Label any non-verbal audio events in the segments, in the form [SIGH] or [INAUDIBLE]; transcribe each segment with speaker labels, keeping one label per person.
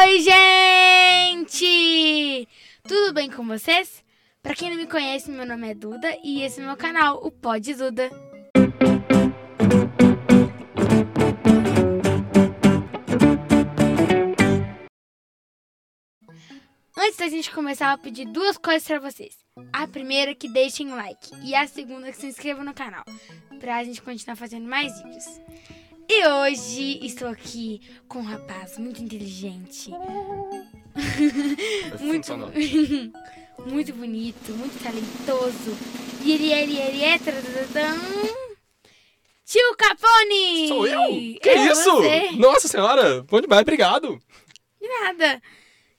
Speaker 1: Oi, gente! Tudo bem com vocês? Pra quem não me conhece, meu nome é Duda e esse é meu canal, o Pod Duda. Antes da gente começar, eu vou pedir duas coisas pra vocês. A primeira é que deixem um like e a segunda é que se inscrevam no canal, pra gente continuar fazendo mais vídeos. E hoje estou aqui com um rapaz muito inteligente, muito, [LAUGHS] muito bonito, muito talentoso. E ele, ele, ele é. Tio Capone!
Speaker 2: Sou eu? Que
Speaker 1: É
Speaker 2: isso?
Speaker 1: você.
Speaker 2: Nossa senhora, bom demais, obrigado.
Speaker 1: De nada.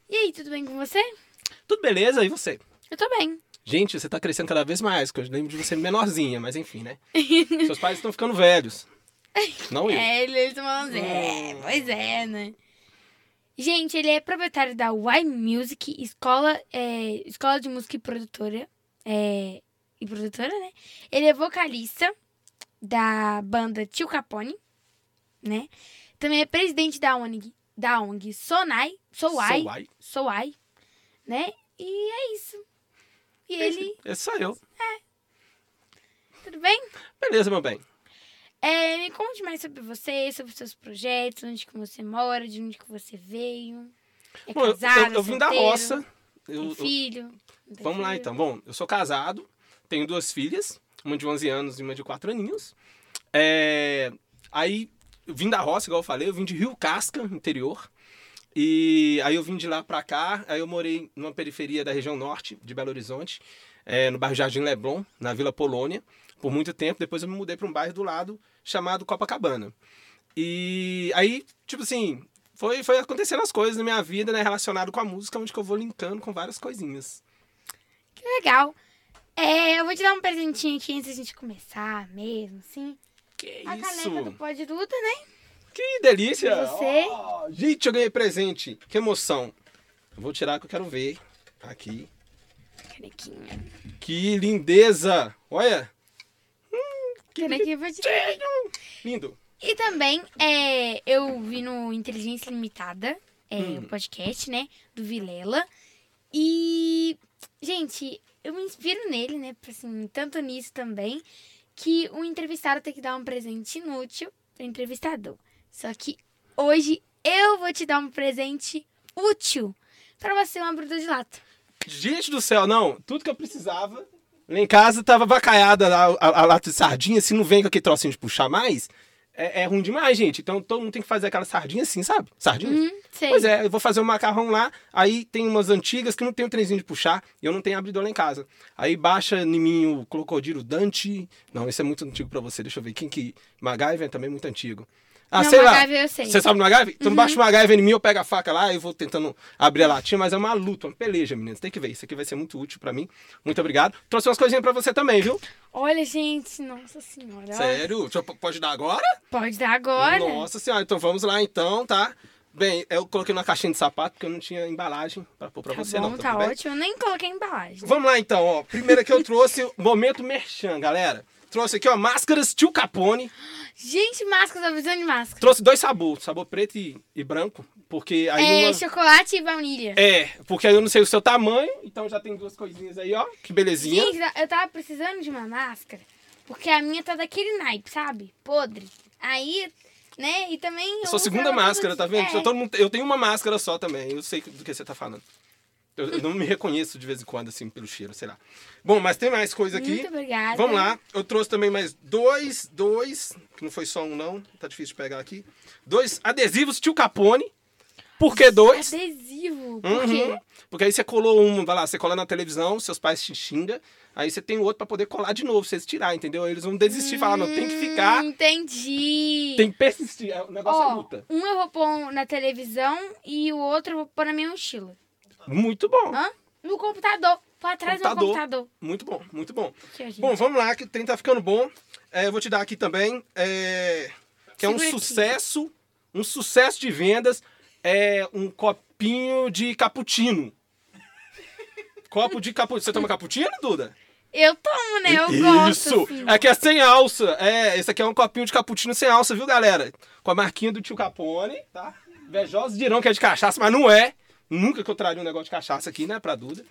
Speaker 1: E aí, tudo bem com você?
Speaker 2: Tudo beleza? E você?
Speaker 1: Eu tô bem.
Speaker 2: Gente, você tá crescendo cada vez mais, que eu lembro de você menorzinha, mas enfim, né? [LAUGHS] Seus pais estão ficando velhos. [LAUGHS] Não eu.
Speaker 1: É, ele, eles estão falando assim, é, pois é, né? Gente, ele é proprietário da Y Music, escola, é, escola de música e produtora. É, e produtora, né? Ele é vocalista da banda Tio Capone, né? Também é presidente da ONG, da ONG Sonai, Soai,
Speaker 2: Sou ai.
Speaker 1: Soai, né? E é isso. E ele,
Speaker 2: Esse sou eu.
Speaker 1: tudo bem?
Speaker 2: Beleza, meu bem.
Speaker 1: É, me conte mais sobre você, sobre seus projetos, onde que você mora, de onde que você veio. É
Speaker 2: Bom, eu-
Speaker 1: casado,
Speaker 2: eu, eu vim da roça. Eu- eu-
Speaker 1: filho? tem
Speaker 2: vamos lá então. Bom, eu sou casado, tenho duas filhas, uma de 11 anos e uma de 4 aninhos. É, Aí, eu vim da roça, igual eu falei, eu vim de Rio Casca, interior. E aí eu vim de lá pra cá, aí eu morei numa periferia da região norte de Belo Horizonte, é, no bairro Jardim Leblon, na Vila Polônia, por muito tempo. Depois eu me mudei para um bairro do lado chamado Copacabana. E aí, tipo assim, foi, foi acontecendo as coisas na minha vida, né, relacionado com a música, onde que eu vou linkando com várias coisinhas.
Speaker 1: Que legal. É, eu vou te dar um presentinho aqui antes da gente começar mesmo, assim.
Speaker 2: Que
Speaker 1: A caneca do
Speaker 2: isso?
Speaker 1: Pode Duda, né?
Speaker 2: Que delícia!
Speaker 1: E você?
Speaker 2: Oh, gente, eu ganhei presente. Que emoção. Eu vou tirar que eu quero ver. Aqui.
Speaker 1: Canequinha.
Speaker 2: Que lindeza! Olha!
Speaker 1: Te
Speaker 2: Lindo.
Speaker 1: E também, é, eu vi no Inteligência Limitada, é,
Speaker 2: Hum.
Speaker 1: o podcast, né, do Vilela. E, gente, eu me inspiro nele, né, assim, tanto nisso também, que o entrevistado tem que dar um presente inútil pro entrevistador. Só que hoje eu vou te dar um presente útil pra você, uma bruta de lata.
Speaker 2: Gente do céu, não. Tudo que eu precisava. Lá em casa tava vacaiada lá, a, a lata de sardinha. Se não vem com aquele trocinho de puxar mais, é, é ruim demais, gente. Então todo mundo tem que fazer aquela sardinha assim, sabe? Sardinha.
Speaker 1: Hum, sei.
Speaker 2: Pois é, eu vou fazer um macarrão lá, aí tem umas antigas que não tem o trenzinho de puxar, e eu não tenho abridor lá em casa. Aí baixa em mim o Crocodilo Dante. Não, esse é muito antigo pra você, deixa eu ver. Quem que. MacGyver também é muito antigo. Ah,
Speaker 1: Não,
Speaker 2: sei lá.
Speaker 1: Eu sei.
Speaker 2: Você sabe do MacGyver? Então baixa o MacGyver em mim, eu pego a faca lá e vou tentando abrir a latinha, mas é uma luta, uma peleja, meninas. Tem que ver, isso aqui vai ser muito útil pra mim. Muito obrigado. Trouxe umas coisinhas pra você também, viu?
Speaker 1: Olha, gente, nossa senhora.
Speaker 2: Sério? Pode dar agora?
Speaker 1: Pode dar agora.
Speaker 2: Nossa senhora, então vamos lá então, tá? Bem, eu coloquei numa caixinha de sapato porque eu não tinha embalagem pra pôr pra
Speaker 1: Tá
Speaker 2: você
Speaker 1: bom,
Speaker 2: não,
Speaker 1: tá
Speaker 2: bem?
Speaker 1: ótimo. Eu nem coloquei embalagem.
Speaker 2: Vamos lá então, ó. Primeiro que eu trouxe, momento merchan, galera. Trouxe aqui, ó, máscaras Tio Capone.
Speaker 1: Gente, máscara, tá precisando de máscara.
Speaker 2: Trouxe dois sabores, sabor preto e, e branco, porque aí
Speaker 1: É,
Speaker 2: uma...
Speaker 1: chocolate e baunilha.
Speaker 2: É, porque aí eu não sei o seu tamanho, então já tem duas coisinhas aí, ó. Que belezinha.
Speaker 1: Gente, eu tava precisando de uma máscara, porque a minha tá daquele naipe, sabe? Podre. Aí, né, e também... eu
Speaker 2: Sua segunda máscara, tá vendo?
Speaker 1: É.
Speaker 2: Eu, todo mundo- eu tenho uma máscara só também, eu sei do que você tá falando. Eu, eu não me reconheço de vez em quando, assim, pelo cheiro, sei lá. Bom, mas tem mais coisa aqui.
Speaker 1: Muito obrigada.
Speaker 2: Vamos lá, eu trouxe também mais dois, dois, que não foi só um não, tá difícil de pegar aqui. Dois adesivos Tio Capone. Por que dois?
Speaker 1: Adesivo. Por
Speaker 2: Uhum.
Speaker 1: quê?
Speaker 2: Porque aí você colou um, vai lá, você cola na televisão, seus pais te xingam, aí você tem outro pra poder colar de novo, vocês tirar, entendeu? Eles vão desistir, falar, não, tem que ficar,
Speaker 1: Hum, Entendi.
Speaker 2: tem que persistir, é- o negócio é
Speaker 1: Ó,
Speaker 2: luta.
Speaker 1: um eu vou pôr na televisão e o outro eu vou pôr na minha mochila.
Speaker 2: Muito bom,
Speaker 1: Hã? No computador. Pra trás do
Speaker 2: Computador.
Speaker 1: computador.
Speaker 2: muito bom, muito bom.
Speaker 1: Aqui, gente.
Speaker 2: Bom, vamos lá, que o trem tá ficando bom. É, eu vou te dar aqui também, é, que é um
Speaker 1: Segura aqui.
Speaker 2: sucesso, um sucesso de vendas, é um copinho de cappuccino. [LAUGHS] Copo de cappuccino. Você toma cappuccino, Duda?
Speaker 1: Eu tomo, né? Eu gosto.
Speaker 2: Isso!
Speaker 1: assim.
Speaker 2: É que é sem alça. É, esse aqui é um copinho de cappuccino sem alça, viu, galera? Com a marquinha do tio Capone, tá? Invejosos dirão que é de cachaça, mas não é. Nunca que eu traria um negócio de cachaça aqui, né, pra Duda.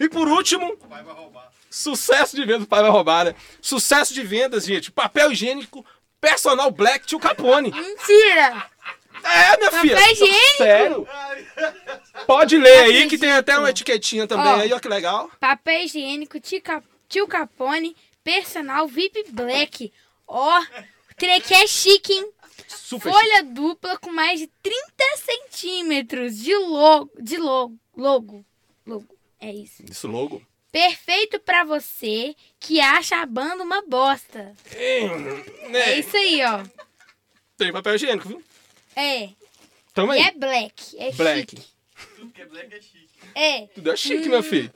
Speaker 2: E por último,
Speaker 3: pai vai roubar.
Speaker 2: sucesso de vendas, o pai vai roubar, né? Sucesso de vendas, gente. Papel higiênico, personal black, tio Capone.
Speaker 1: Mentira!
Speaker 2: É, minha filha.
Speaker 1: Papel higiênico?
Speaker 2: Sério? Pode ler aí
Speaker 1: Papel
Speaker 2: que tem até uma
Speaker 1: higiênico.
Speaker 2: etiquetinha também
Speaker 1: Ó.
Speaker 2: aí, ó que legal.
Speaker 1: Papel higiênico, tio, Cap- tio Capone, personal VIP Black. Ó, o trem é chique, hein?
Speaker 2: Super
Speaker 1: Folha dupla com mais de 30 centímetros de logo. De logo. Logo. Logo. É isso.
Speaker 2: Isso, logo.
Speaker 1: Perfeito pra você que acha a banda uma bosta. É
Speaker 2: É,
Speaker 1: isso aí, ó.
Speaker 2: tem papel higiênico, viu?
Speaker 1: É.
Speaker 2: Tamo
Speaker 1: E
Speaker 2: aí.
Speaker 1: é black. É
Speaker 2: Black.
Speaker 1: chique.
Speaker 3: Tudo que é black é chique.
Speaker 1: É.
Speaker 2: Tudo é chique, meu filho.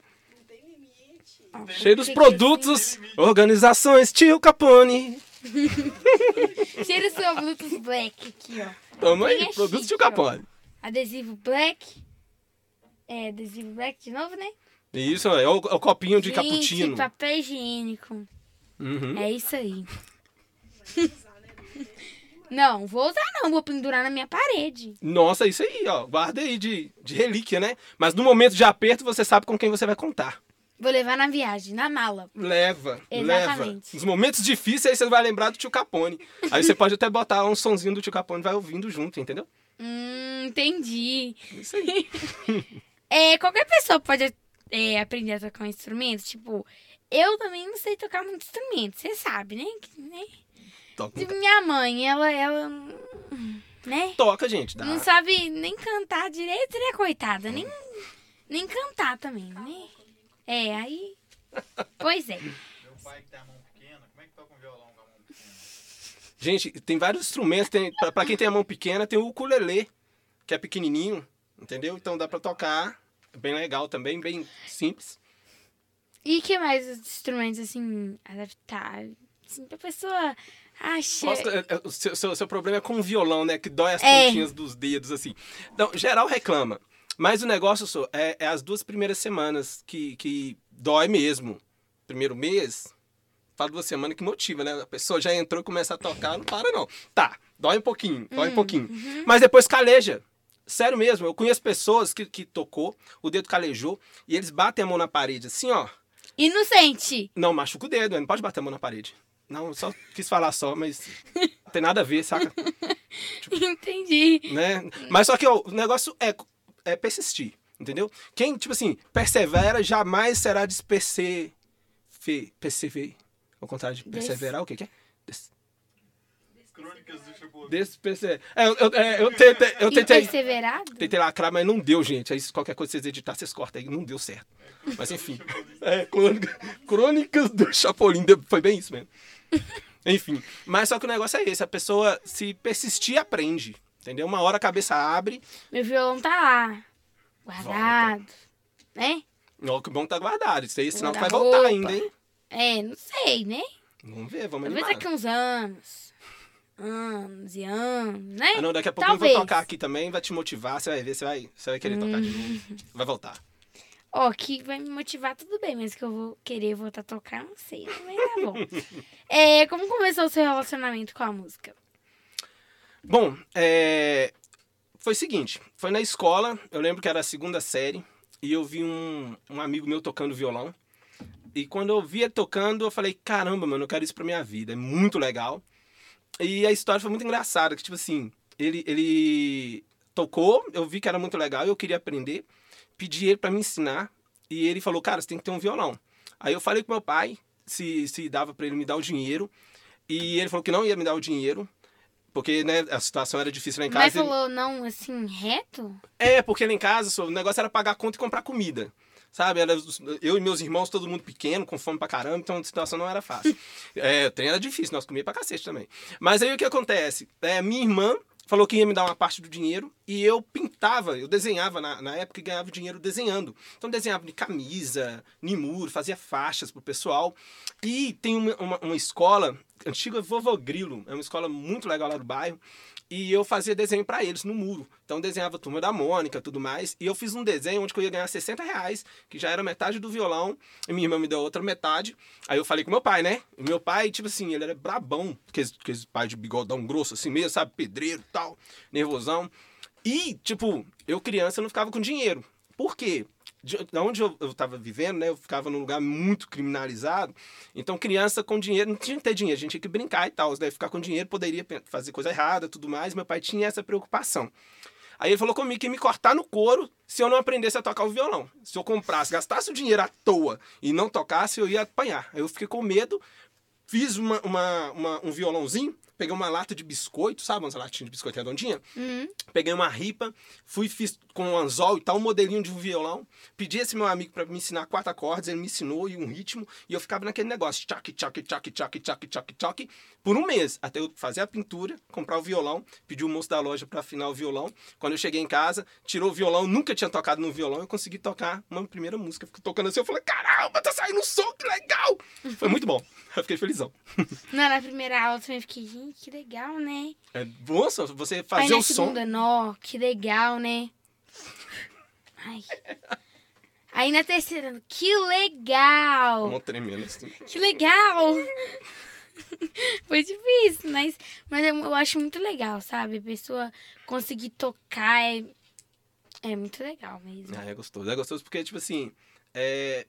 Speaker 1: Ó,
Speaker 2: Cheio dos
Speaker 1: chique
Speaker 2: produtos, organizações, tio Capone. [LAUGHS]
Speaker 1: do seu Bluetooth black aqui, ó.
Speaker 2: Tamo aí,
Speaker 1: é
Speaker 2: produtos
Speaker 1: chique, ó.
Speaker 2: Capone.
Speaker 1: Adesivo black. É, adesivo black de novo, né?
Speaker 2: Isso, é o, é o copinho de
Speaker 1: Gente,
Speaker 2: cappuccino.
Speaker 1: papel higiênico.
Speaker 2: Uhum.
Speaker 1: É isso aí. [LAUGHS] não, vou usar não, vou pendurar na minha parede.
Speaker 2: Nossa, isso aí, ó. Guarda aí de, de relíquia, né? Mas no momento de aperto, você sabe com quem você vai contar.
Speaker 1: Vou levar na viagem, na mala.
Speaker 2: Leva,
Speaker 1: Exatamente.
Speaker 2: leva. Nos momentos difíceis, aí você vai lembrar do tio Capone. Aí você pode até botar um sonzinho do tio Capone e vai ouvindo junto, entendeu?
Speaker 1: Hum, entendi.
Speaker 2: Isso aí. [LAUGHS]
Speaker 1: É, qualquer pessoa pode é, aprender a tocar um instrumento. Tipo, eu também não sei tocar muito instrumento, você sabe, né? Né?
Speaker 2: Toca,
Speaker 1: Tipo, minha mãe, ela, ela, né?
Speaker 2: Toca, gente. Dá.
Speaker 1: Não sabe nem cantar direito, né, coitada? Nem, nem cantar também, né? É, aí. Pois é.
Speaker 3: Meu pai que tem a mão pequena, como é que toca um violão com a mão pequena?
Speaker 2: Gente, tem vários instrumentos. Tem, pra, pra quem tem a mão pequena, tem o ukulele, que é pequenininho, entendeu? Então dá pra tocar. É Bem legal também, bem simples.
Speaker 1: E que mais os instrumentos, assim, adaptar? Assim, pra pessoa acha.
Speaker 2: Gosta- é, é, o seu, seu, seu problema é com o violão, né? Que dói as
Speaker 1: É.
Speaker 2: pontinhas dos dedos, assim. Então, geral reclama. Mas o negócio só, é, é as duas primeiras semanas que, que dói mesmo. Primeiro mês, fala duas semanas que motiva, né? A pessoa já entrou e começa a tocar, não para não. Tá, dói um pouquinho, dói um pouquinho. Mas depois caleja. Sério mesmo, eu conheço pessoas que, que tocou, o dedo calejou, e eles batem a mão na parede assim, ó.
Speaker 1: Inocente!
Speaker 2: Não, machuca o dedo, não pode bater a mão na parede. Não, só quis falar só, mas não tem nada a ver, saca? [LAUGHS]
Speaker 1: Entendi.
Speaker 2: né? Mas só que ó, o negócio é, é persistir, entendeu? Quem, tipo assim, persevera jamais será despercever. Perceber. Ao contrário de perseverar, o que, que é? Des,
Speaker 3: Crônicas do Chapolin.
Speaker 2: desperceber. É, eu, é, eu tentei, eu tentei,
Speaker 1: perseverado?
Speaker 2: tentei lacrar, mas não deu, gente. Aí qualquer coisa que vocês editar, vocês cortam aí. Não deu certo. Mas enfim. É, crônica- crônicas do Chapolin. deu- Foi bem isso mesmo. Enfim. Mas só que o negócio é esse. A pessoa, se persistir, aprende. Entendeu? Uma hora a cabeça abre.
Speaker 1: Meu violão tá lá. Guardado. Né?
Speaker 2: Ó, que bom tá guardado. Isso aí, senão vai voltar ainda, hein?
Speaker 1: É, não sei, né?
Speaker 2: Vamos ver, vamos
Speaker 1: Talvez
Speaker 2: animar.
Speaker 1: daqui uns anos. Anos e anos, né?
Speaker 2: Ah, não, daqui a pouco eu
Speaker 1: Talvez.
Speaker 2: vou tocar aqui também, vai te motivar, você vai ver, você vai, você vai querer tocar de novo. Vai voltar.
Speaker 1: Ó, que vai me motivar, tudo bem, mas que eu vou querer voltar a tocar, não sei, mas tá bom. [LAUGHS] é, como começou o seu relacionamento com a música?
Speaker 2: Bom, é... foi o seguinte, foi na escola, eu lembro que era a segunda série, e eu vi um, um amigo meu tocando violão. E quando eu vi ele tocando, eu falei, caramba, mano, eu quero isso pra minha vida, é muito legal. E a história foi muito engraçada, que tipo assim, ele, ele tocou, eu vi que era muito legal, eu queria aprender, pedi ele pra me ensinar, e ele falou, cara, você tem que ter um violão. Aí eu falei com meu pai se, se dava pra ele me dar o dinheiro, e ele falou que não ia me dar o dinheiro, porque né, a situação era difícil lá em
Speaker 1: Mas
Speaker 2: casa. ele-
Speaker 1: falou não, assim, reto?
Speaker 2: é, porque lá em casa o negócio era pagar conta e comprar comida. Sabe? Era, eu e meus irmãos, todo mundo pequeno, com fome pra caramba, então a situação não era fácil. [LAUGHS] é, o trem era difícil, nós comíamos pra cacete também. Mas aí o que acontece? É, minha irmã falou que ia me dar uma parte do dinheiro E eu pintava, eu desenhava na, na época e ganhava dinheiro desenhando. Então desenhava de camisa, em muro, fazia faixas pro pessoal. E tem uma, uma, uma escola, antiga Vovô Grilo, é uma escola muito legal lá do bairro. E eu fazia desenho para eles no muro. Então desenhava a turma da Mônica tudo mais. E eu fiz um desenho onde eu ia ganhar 60 reais, que já era metade do violão. E minha irmã me deu outra metade. Aí eu falei com meu pai, né? E meu pai, tipo assim, ele era brabão. Aqueles, aqueles pai de bigodão grosso assim mesmo, sabe? Pedreiro tal, nervosão. E, tipo, eu criança não ficava com dinheiro. Por quê? De de onde eu, eu tava vivendo, né? Eu ficava num lugar muito criminalizado. Então, criança com dinheiro, não tinha que ter dinheiro, a gente tinha que brincar e tal. Né? Ficar com dinheiro poderia fazer coisa errada tudo mais. Meu pai tinha essa preocupação. Aí ele falou comigo que ia me cortar no couro se eu não aprendesse a tocar o violão. Se eu comprasse, gastasse o dinheiro à toa e não tocasse, eu ia apanhar. Aí eu fiquei com medo, fiz uma, uma- uma- um violãozinho, peguei uma lata de biscoito, sabe? Umas latinhas de biscoito redondinha.
Speaker 1: Uhum.
Speaker 2: Peguei uma ripa, fui, fiz com um anzol e tal, um modelinho de um violão. Pedi esse meu amigo para me ensinar quatro acordes, ele me ensinou e um ritmo. E eu ficava naquele negócio, tchac, tchac, tchac, tchac, tchac, tchac, tchac, por um mês. Até eu fazer a pintura, comprar o violão, pedir o moço da loja para afinar o violão. Quando eu cheguei em casa, tirou o violão, nunca tinha tocado no violão, eu consegui tocar uma primeira música. Fico tocando assim, eu falei, caramba, tá saindo um som, que legal! Foi muito bom, [LAUGHS] eu fiquei felizão.
Speaker 1: Não, na primeira aula eu também fiquei, gente, que legal, né?
Speaker 2: É, nossa, você fazer o som...
Speaker 1: segunda, nó, que legal, né? Ai. Aí na terceira, que legal!
Speaker 2: Uma tremenda assim.
Speaker 1: Que legal! Foi difícil, mas, mas eu, eu acho muito legal, sabe? A pessoa conseguir tocar é, é muito legal mesmo.
Speaker 2: Ah, é gostoso. É gostoso porque, tipo assim, é,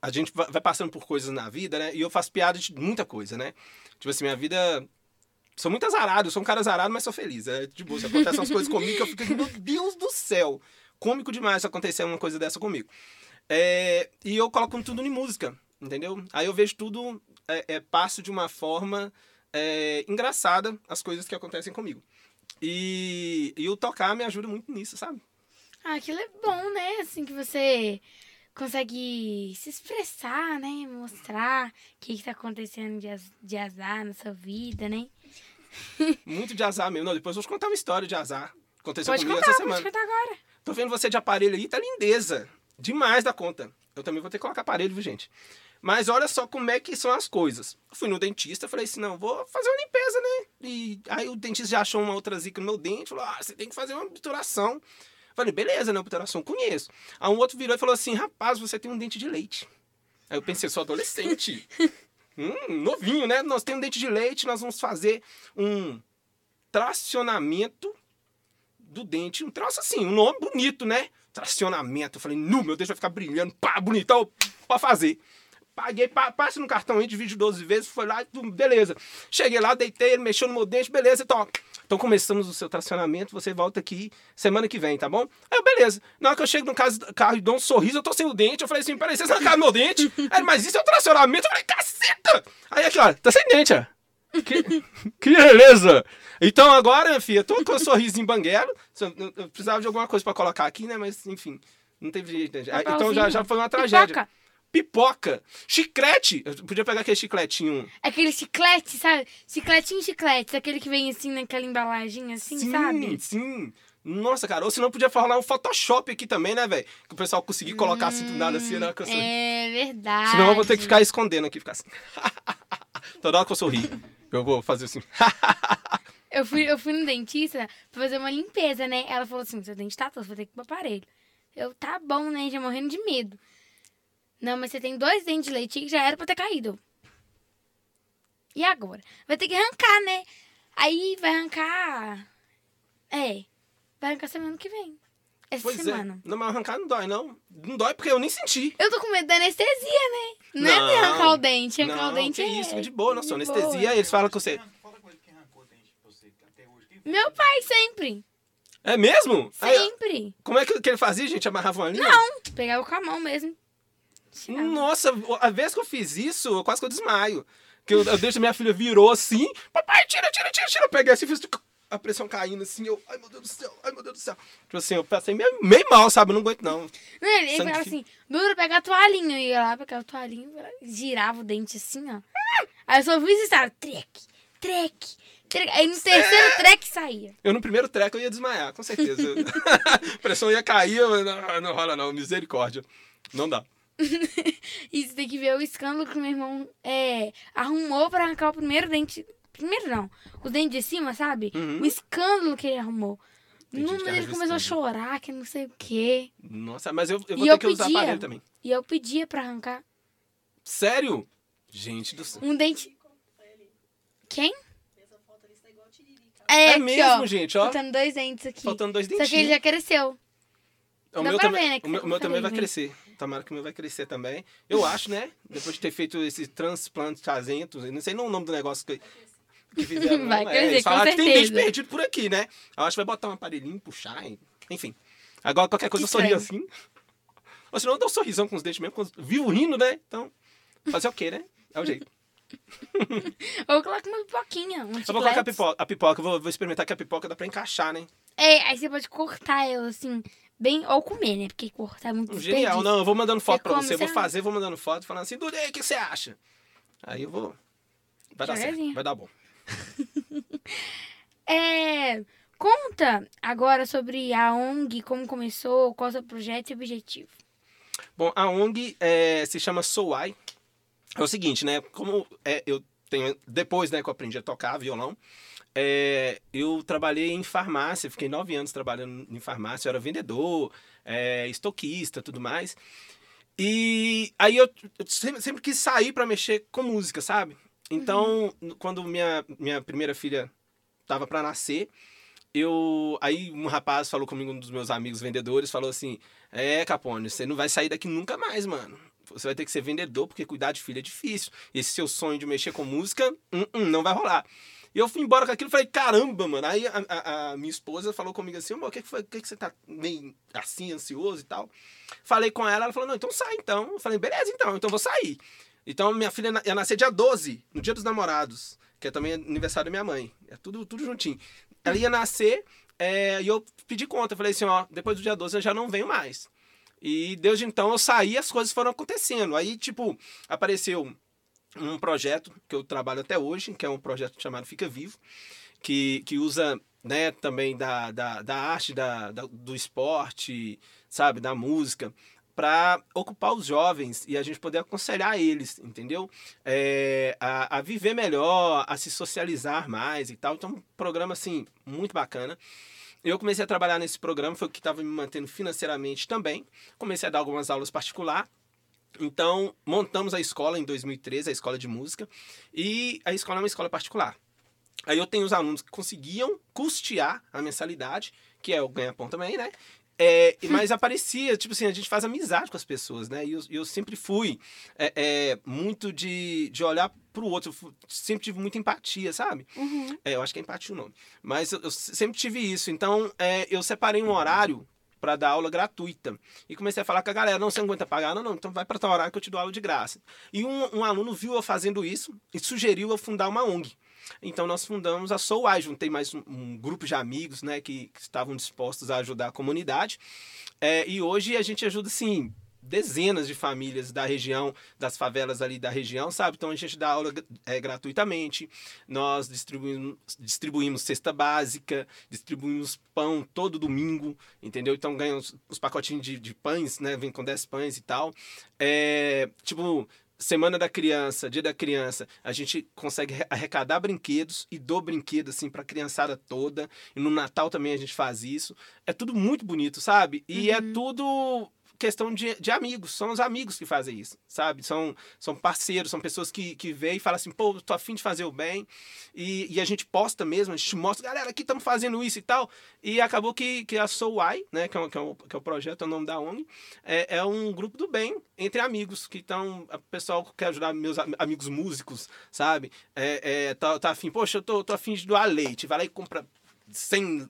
Speaker 2: a gente va- vai passando por coisas na vida, né? E eu faço piada de muita coisa, né? Tipo assim, minha vida. Sou muito azarado, sou um cara azarado, mas sou feliz. É de boa. Se acontecem umas coisas comigo que eu fico, meu Deus do céu! Cômico demais se acontecer uma coisa dessa comigo. É, e eu coloco tudo em música, entendeu? Aí eu vejo tudo, é, é, passo de uma forma é, engraçada as coisas que acontecem comigo. E, e o tocar me ajuda muito nisso, sabe?
Speaker 1: Ah, aquilo é bom, né? Assim que você consegue se expressar, né? Mostrar o que, que tá acontecendo de, de azar na sua vida, né?
Speaker 2: Muito de azar mesmo. Não, depois eu vou te contar uma história de azar. Aconteceu
Speaker 1: Pode
Speaker 2: comigo
Speaker 1: contar,
Speaker 2: essa
Speaker 1: pode
Speaker 2: semana.
Speaker 1: contar agora.
Speaker 2: Tô vendo você de aparelho aí, tá lindeza. Demais da conta. Eu também vou ter que colocar aparelho, viu, gente? Mas olha só como é que são as coisas. Fui no dentista, falei assim, não, vou fazer uma limpeza, né? E aí o dentista já achou uma outra zica no meu dente, falou, ah, você tem que fazer uma obturação. Falei, beleza, né? Obturação, conheço. Aí um outro virou e falou assim, rapaz, você tem um dente de leite. Aí eu pensei, sou adolescente. [LAUGHS] hum, novinho, né? Nós temos dente de leite, nós vamos fazer um tracionamento do dente. Um troço assim, um nome bonito, né? Tracionamento. Eu falei, nu, meu Deus, vai ficar brilhando, pá, bonitão, pra fazer. Paguei, pa, passa no cartão aí, divide 12 vezes, foi lá, beleza. Cheguei lá, deitei, ele mexeu no meu dente, beleza, então, então começamos o seu tracionamento, você volta aqui semana que vem, tá bom? Aí eu, beleza. Na hora que eu chego no caso, carro e dou um sorriso, eu tô sem o dente, eu falei assim, peraí, vocês arrancaram meu dente? [LAUGHS] Aí, mas isso é o tracionamento? Eu falei, caceta! Aí aqui, ó, tá sem dente, ó. Que, [LAUGHS] que beleza! Então agora, minha filha, tô com um sorrisinho banguelo. Eu, precisava de alguma coisa pra colocar aqui, né? Mas, enfim, não teve jeito. né? Aí, Então já, já foi uma tragédia.
Speaker 1: Pipoca.
Speaker 2: Pipoca. Chiclete. Eu podia pegar aquele chicletinho.
Speaker 1: Aquele chiclete, sabe? Chicletinho chiclete, aquele que vem assim naquela embalagem, assim,
Speaker 2: sim,
Speaker 1: sabe?
Speaker 2: sim. Nossa, cara. Ou senão podia falar um Photoshop aqui também, né, velho? Que o pessoal conseguir colocar assim do nada assim, né? que eu sou-
Speaker 1: É verdade.
Speaker 2: Senão eu vou ter que ficar escondendo aqui, ficar assim. [LAUGHS] Toda hora que eu sorri. Eu vou fazer assim. [LAUGHS]
Speaker 1: Eu fui, eu fui no dentista pra fazer uma limpeza, né? Ela falou assim: seu dente tá todo, vai ter que ir pro aparelho. Eu, tá bom, né? Já morrendo de medo. Não, mas você tem dois dentes de leite que já era pra ter caído. E agora? Vai ter que arrancar, né? Aí vai arrancar. É. Vai arrancar semana que vem. Essa
Speaker 2: Pois
Speaker 1: semana.
Speaker 2: é. Não, mas arrancar não dói, não. Não dói porque eu nem senti.
Speaker 1: Eu tô com medo da anestesia, né? Não, é de
Speaker 2: Não.
Speaker 1: arrancar o dente. Arrancar
Speaker 2: Não,
Speaker 1: o dente
Speaker 2: que
Speaker 1: é.
Speaker 2: isso, de boa, nossa,
Speaker 1: de
Speaker 2: anestesia,
Speaker 1: boa.
Speaker 2: eles falam que você...
Speaker 3: Fala com ele que arrancou o dente pra você?
Speaker 1: Meu pai sempre.
Speaker 2: É mesmo? Aí,
Speaker 1: Sempre.
Speaker 2: como é que, que ele fazia, gente? Amarrava uma linha?
Speaker 1: Não. Pegava com a mão mesmo.
Speaker 2: Nossa, a vez que eu fiz isso, eu quase que eu desmaio. Que eu, eu deixo minha filha virou assim, papai, tira, tira, tira, tira. Eu peguei assim, fiz a pressão caindo assim, eu, ai meu Deus do céu, ai meu Deus do céu. Tipo assim, eu passei meio, meio mal, sabe? Eu não aguento não.
Speaker 1: Não, ele, ele falava assim, duro, pega a toalhinha. Eu ia lá, pegava a toalhinha, girava o dente assim, ó. Aí eu só fiz isso, sabe? Trek, trek, Aí no terceiro track saía.
Speaker 2: Eu no primeiro treco eu ia desmaiar, com certeza. [LAUGHS] [LAUGHS] a pressão ia cair, eu, não, não rola não, misericórdia. Não dá. [LAUGHS]
Speaker 1: E você tem que ver o escândalo que o meu irmão é, arrumou pra arrancar o primeiro dente. Primeiro não, os dentes de cima, sabe?
Speaker 2: Uhum.
Speaker 1: O escândalo que ele arrumou. Mas ele começou a chorar, que não sei o quê.
Speaker 2: Nossa, mas eu, eu vou
Speaker 1: E
Speaker 2: ter
Speaker 1: eu
Speaker 2: que usar
Speaker 1: pedia.
Speaker 2: aparelho também.
Speaker 1: E eu pedia pra arrancar
Speaker 2: Sério? Gente do céu.
Speaker 1: um dente. Quem?
Speaker 4: Essa foto ali está igual tiririca.
Speaker 1: É,
Speaker 2: É
Speaker 1: aqui,
Speaker 2: mesmo,
Speaker 1: ó.
Speaker 2: gente, ó.
Speaker 1: Faltando dois dentes aqui.
Speaker 2: Faltando dois
Speaker 1: Só que ele já cresceu.
Speaker 2: O
Speaker 1: Dá
Speaker 2: meu,
Speaker 1: pra
Speaker 2: também,
Speaker 1: ver, né,
Speaker 2: o meu,
Speaker 1: tá
Speaker 2: o meu também vai crescer. Tomara que o meu vai crescer também. Eu acho, né? Depois de ter feito esse transplante casento, eu não sei não o nome do negócio que, que fizeram. não.
Speaker 1: Vai
Speaker 2: É,
Speaker 1: crescer,
Speaker 2: eles
Speaker 1: com
Speaker 2: falaram que tem dente perdido por aqui, né? Eu acho que vai botar um aparelhinho, puxar, enfim. Agora qualquer coisa eu
Speaker 1: Que
Speaker 2: sorrio
Speaker 1: estranho.
Speaker 2: assim. Ou senão eu dou um sorrisão com os dentes mesmo, quando- vivo rindo, né? Então, fazer o quê, né? É o jeito. [LAUGHS]
Speaker 1: Ou coloca uma pipoquinha, um
Speaker 2: Eu vou colocar a pipoca, a pipoca eu vou, vou experimentar que a pipoca dá pra encaixar, né?
Speaker 1: É, aí você pode cortar ela assim, bem. Ou comer, né? Porque cortar é muito
Speaker 2: Genial,
Speaker 1: desperdício.
Speaker 2: não, eu vou mandando foto
Speaker 1: Você
Speaker 2: pra você, eu vou fazer, vou mandando foto, falando assim, Dudê, o que você acha? Aí eu vou. Vai dar certo, vai dar bom. [LAUGHS]
Speaker 1: É. Conta agora sobre a ONG, como começou, qual é o seu projeto e objetivo.
Speaker 2: Bom, a ONG é, se chama Souai. É o seguinte, né? Como é, eu tenho. Depois né, que eu aprendi a tocar violão, é, eu trabalhei em farmácia, fiquei nove anos trabalhando em farmácia, eu era vendedor, é, estoquista, tudo mais. E aí eu, eu sempre, sempre quis sair para mexer com música, sabe? Então, quando minha, minha primeira filha tava para nascer, eu aí um rapaz falou comigo, um dos meus amigos vendedores, falou assim: "É, Capone, você não vai sair daqui nunca mais, mano. Você vai ter que ser vendedor porque cuidar de filho é difícil. Esse seu sonho de mexer com música, hum, hum, não vai rolar." E eu fui embora com aquilo e falei, caramba, mano. Aí a, a- a minha esposa falou comigo assim, o que, que foi? Que, que você tá meio assim, ansioso e tal? Falei com ela, ela falou, não, então sai então. Eu falei, beleza, então, então vou sair. Então minha filha ia nascer dia 12, no dia dos namorados, que é também aniversário da minha mãe. É tudo, tudo juntinho. Ela ia nascer é, e eu pedi conta. Eu falei assim, ó, depois do dia 12 eu já não venho mais. E desde então eu saí as coisas foram acontecendo. Aí, tipo, apareceu um projeto que eu trabalho até hoje, que é um projeto chamado Fica Vivo, que, que usa né, também da, da, da arte, da, da- do esporte, sabe, da música, para ocupar os jovens e a gente poder aconselhar eles, entendeu? É, a, a viver melhor, a se socializar mais e tal. Então, um programa, assim, muito bacana. Eu comecei a trabalhar nesse programa, foi o que estava me mantendo financeiramente também. Comecei a dar algumas aulas particular. Então, montamos a escola em 2013, a escola de música, e a escola é uma escola particular. Aí eu tenho os alunos que conseguiam custear a mensalidade, que é o ganha-pão também, né? É, [LAUGHS] mas aparecia, tipo assim, a gente faz amizade com as pessoas, né? E eu, eu sempre fui é, é, muito de, de olhar pro outro, eu sempre tive muita empatia, sabe? É, eu acho que é empatia o nome. Mas eu, eu sempre tive isso. Então, é, eu separei um horário para dar aula gratuita. E comecei a falar com a galera, não, você não aguenta pagar? Não, não, então vai para tal horário que eu te dou aula de graça. E um, um aluno viu eu fazendo isso e sugeriu eu fundar uma ONG. Então nós fundamos a Eye, juntei mais um, um grupo de amigos, né, que, que estavam dispostos a ajudar a comunidade. É, e hoje a gente ajuda, assim, dezenas de famílias da região, das favelas ali da região, sabe? Então a gente dá aula é, gratuitamente, nós distribuímos, distribuímos cesta básica, distribuímos pão todo domingo, entendeu? Então ganham os, os pacotinhos de, de pães, né? Vem com 10 pães e tal. É, tipo, Semana da Criança, Dia da Criança, a gente consegue re- arrecadar brinquedos e dou brinquedo assim para a criançada toda. E no Natal também a gente faz isso. É tudo muito bonito, sabe? E é tudo questão de, de amigos, são os amigos que fazem isso, sabe? São, são parceiros, são pessoas que, que veem e falam assim, pô, tô afim de fazer o bem. E, e a gente posta mesmo, a gente mostra, galera, aqui estamos fazendo isso e tal. E acabou que, que a Soul Eye, né, que é, o- que, é o, que é o projeto, é o nome da ONG, é, é um grupo do bem entre amigos, que estão, o pessoal que quer ajudar meus am- amigos músicos, sabe? É, é, tá, tá afim, poxa, eu tô, tô afim de doar leite, vai lá e compra 100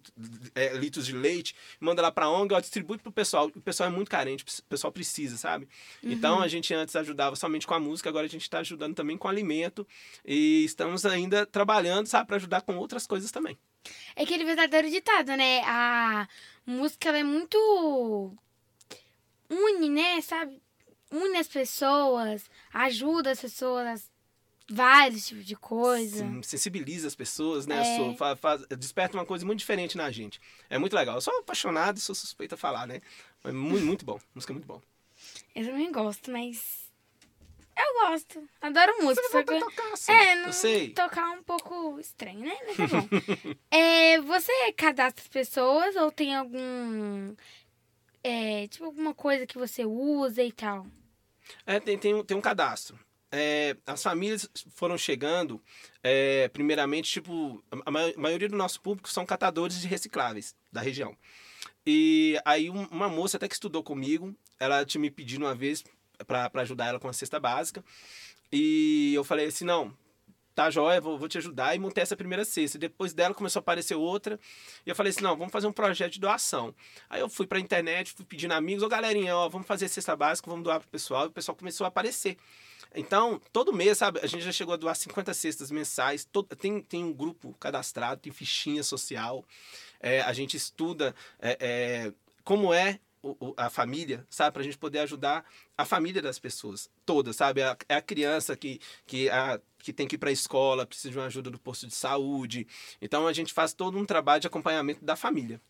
Speaker 2: é, litros de leite, manda lá pra ONG, ó, distribui pro pessoal. O pessoal é muito carente, o pessoal precisa, sabe? Então a gente antes ajudava somente com a música, agora a gente tá ajudando também com alimento e estamos ainda trabalhando, sabe, para ajudar com outras coisas também.
Speaker 1: É aquele verdadeiro ditado, né? A música ela é muito. une, né? Sabe? Une as pessoas, ajuda as pessoas vários tipos de coisa.
Speaker 2: Sim, sensibiliza as pessoas, né?
Speaker 1: É.
Speaker 2: Sou- fa- faz- desperta uma coisa muito diferente na gente. É muito legal. Eu sou apaixonado e sou suspeito a falar, né? É muito, muito bom. Música é muito bom.
Speaker 1: Eu também gosto, mas. Eu gosto. Adoro música.
Speaker 2: Você
Speaker 1: que...
Speaker 2: tocar, assim.
Speaker 1: É, não
Speaker 2: Eu sei.
Speaker 1: tocar um pouco estranho, né? Mas tá [LAUGHS] bom. é, você cadastra as pessoas ou tem algum. É, tipo, alguma coisa que você usa e tal?
Speaker 2: É, tem, tem, tem um cadastro. É, as famílias foram chegando, é, primeiramente, tipo, a, ma- maioria do nosso público são catadores de recicláveis da região. E aí um- uma moça até que estudou comigo, ela tinha me pedido uma vez para ajudar ela com a cesta básica. E eu falei assim, não, tá joia, vou, vou te ajudar. E montei essa primeira cesta. Depois dela começou a aparecer outra. E eu falei assim, não, vamos fazer um projeto de doação. Aí eu fui pra internet, fui pedindo amigos, ô galerinha, ó, vamos fazer cesta básica, vamos doar pro pessoal. E o pessoal começou a aparecer. Então, todo mês, sabe, a gente já chegou a doar 50 cestas mensais. Todo, tem, tem um grupo cadastrado, tem fichinha social. É, a gente estuda é, é, como é o- o- a família, sabe? Pra gente poder ajudar a família das pessoas todas, sabe? A- É a criança que, que, a, que tem que ir para a escola, precisa de uma ajuda do posto de saúde. Então a gente faz todo um trabalho de acompanhamento da família,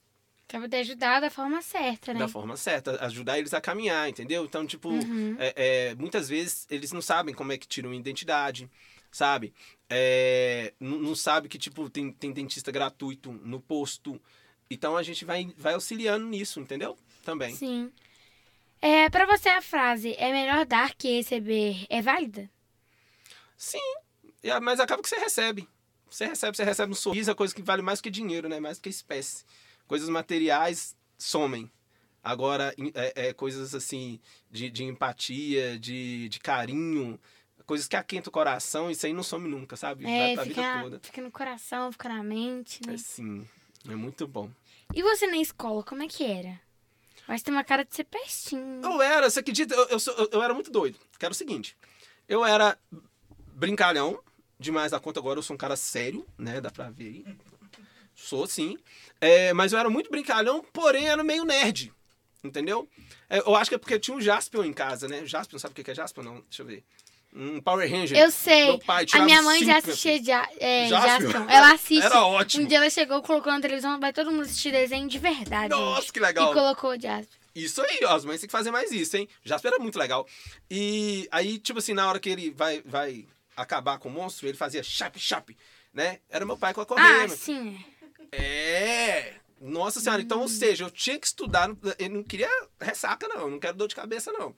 Speaker 1: Pra poder ajudar da forma certa, né?
Speaker 2: da forma certa, ajudar eles a caminhar, entendeu? Então, tipo,
Speaker 1: Uhum.
Speaker 2: é, é, muitas vezes eles não sabem como é que tiram identidade, sabe? É, não, não sabe que, tipo, tem, tem dentista gratuito no posto. Então a gente vai, vai auxiliando nisso, entendeu? Também.
Speaker 1: Sim. É, pra você a frase é melhor dar que receber é válida?
Speaker 2: Sim, a- mas acaba que você recebe. Você recebe, você recebe um sorriso, é coisa que vale mais que dinheiro, né? Mais que espécie. Coisas materiais somem. Agora, é, é coisas assim, de, de empatia, de, de carinho, coisas que aquentam o coração, isso aí não some nunca, sabe?
Speaker 1: É,
Speaker 2: pra vida
Speaker 1: fica,
Speaker 2: toda.
Speaker 1: fica no coração, fica na mente, né?
Speaker 2: É sim, é muito bom.
Speaker 1: E você na escola, como é que era? Mas tem uma cara de ser pestinho.
Speaker 2: Eu era, você acredita? Eu, eu, eu- eu era muito doido. Que era o seguinte, eu era brincalhão, demais da conta, agora eu sou um cara sério, né? Dá pra ver aí. Sou sim. É, mas eu era muito brincalhão, porém era meio nerd. Entendeu? É, eu acho que é porque tinha um Jaspion em casa, né? Jaspion, sabe o que é Jaspion? Não, deixa eu ver. Um Power Ranger.
Speaker 1: Eu sei.
Speaker 2: Pai
Speaker 1: A minha mãe
Speaker 2: cinco,
Speaker 1: já assistia ja, é,
Speaker 2: Jaspion?
Speaker 1: Jaspion. Ela assiste.
Speaker 2: Era ótimo.
Speaker 1: Um dia ela chegou, colocou na televisão, vai todo mundo assistir desenho de verdade.
Speaker 2: Nossa,
Speaker 1: gente.
Speaker 2: que legal.
Speaker 1: E colocou o Jaspion.
Speaker 2: Isso aí, ó, as mães têm que fazer mais isso, hein? Jasper era muito legal. E aí, tipo assim, na hora que ele vai, vai acabar com o monstro, ele fazia chap, chap, né? Era meu pai com a
Speaker 1: Ah,
Speaker 2: correndo.
Speaker 1: sim.
Speaker 2: É! Nossa senhora, então,
Speaker 1: Hum.
Speaker 2: ou seja, eu tinha que estudar, eu não queria ressaca, não, eu não quero dor de cabeça, não.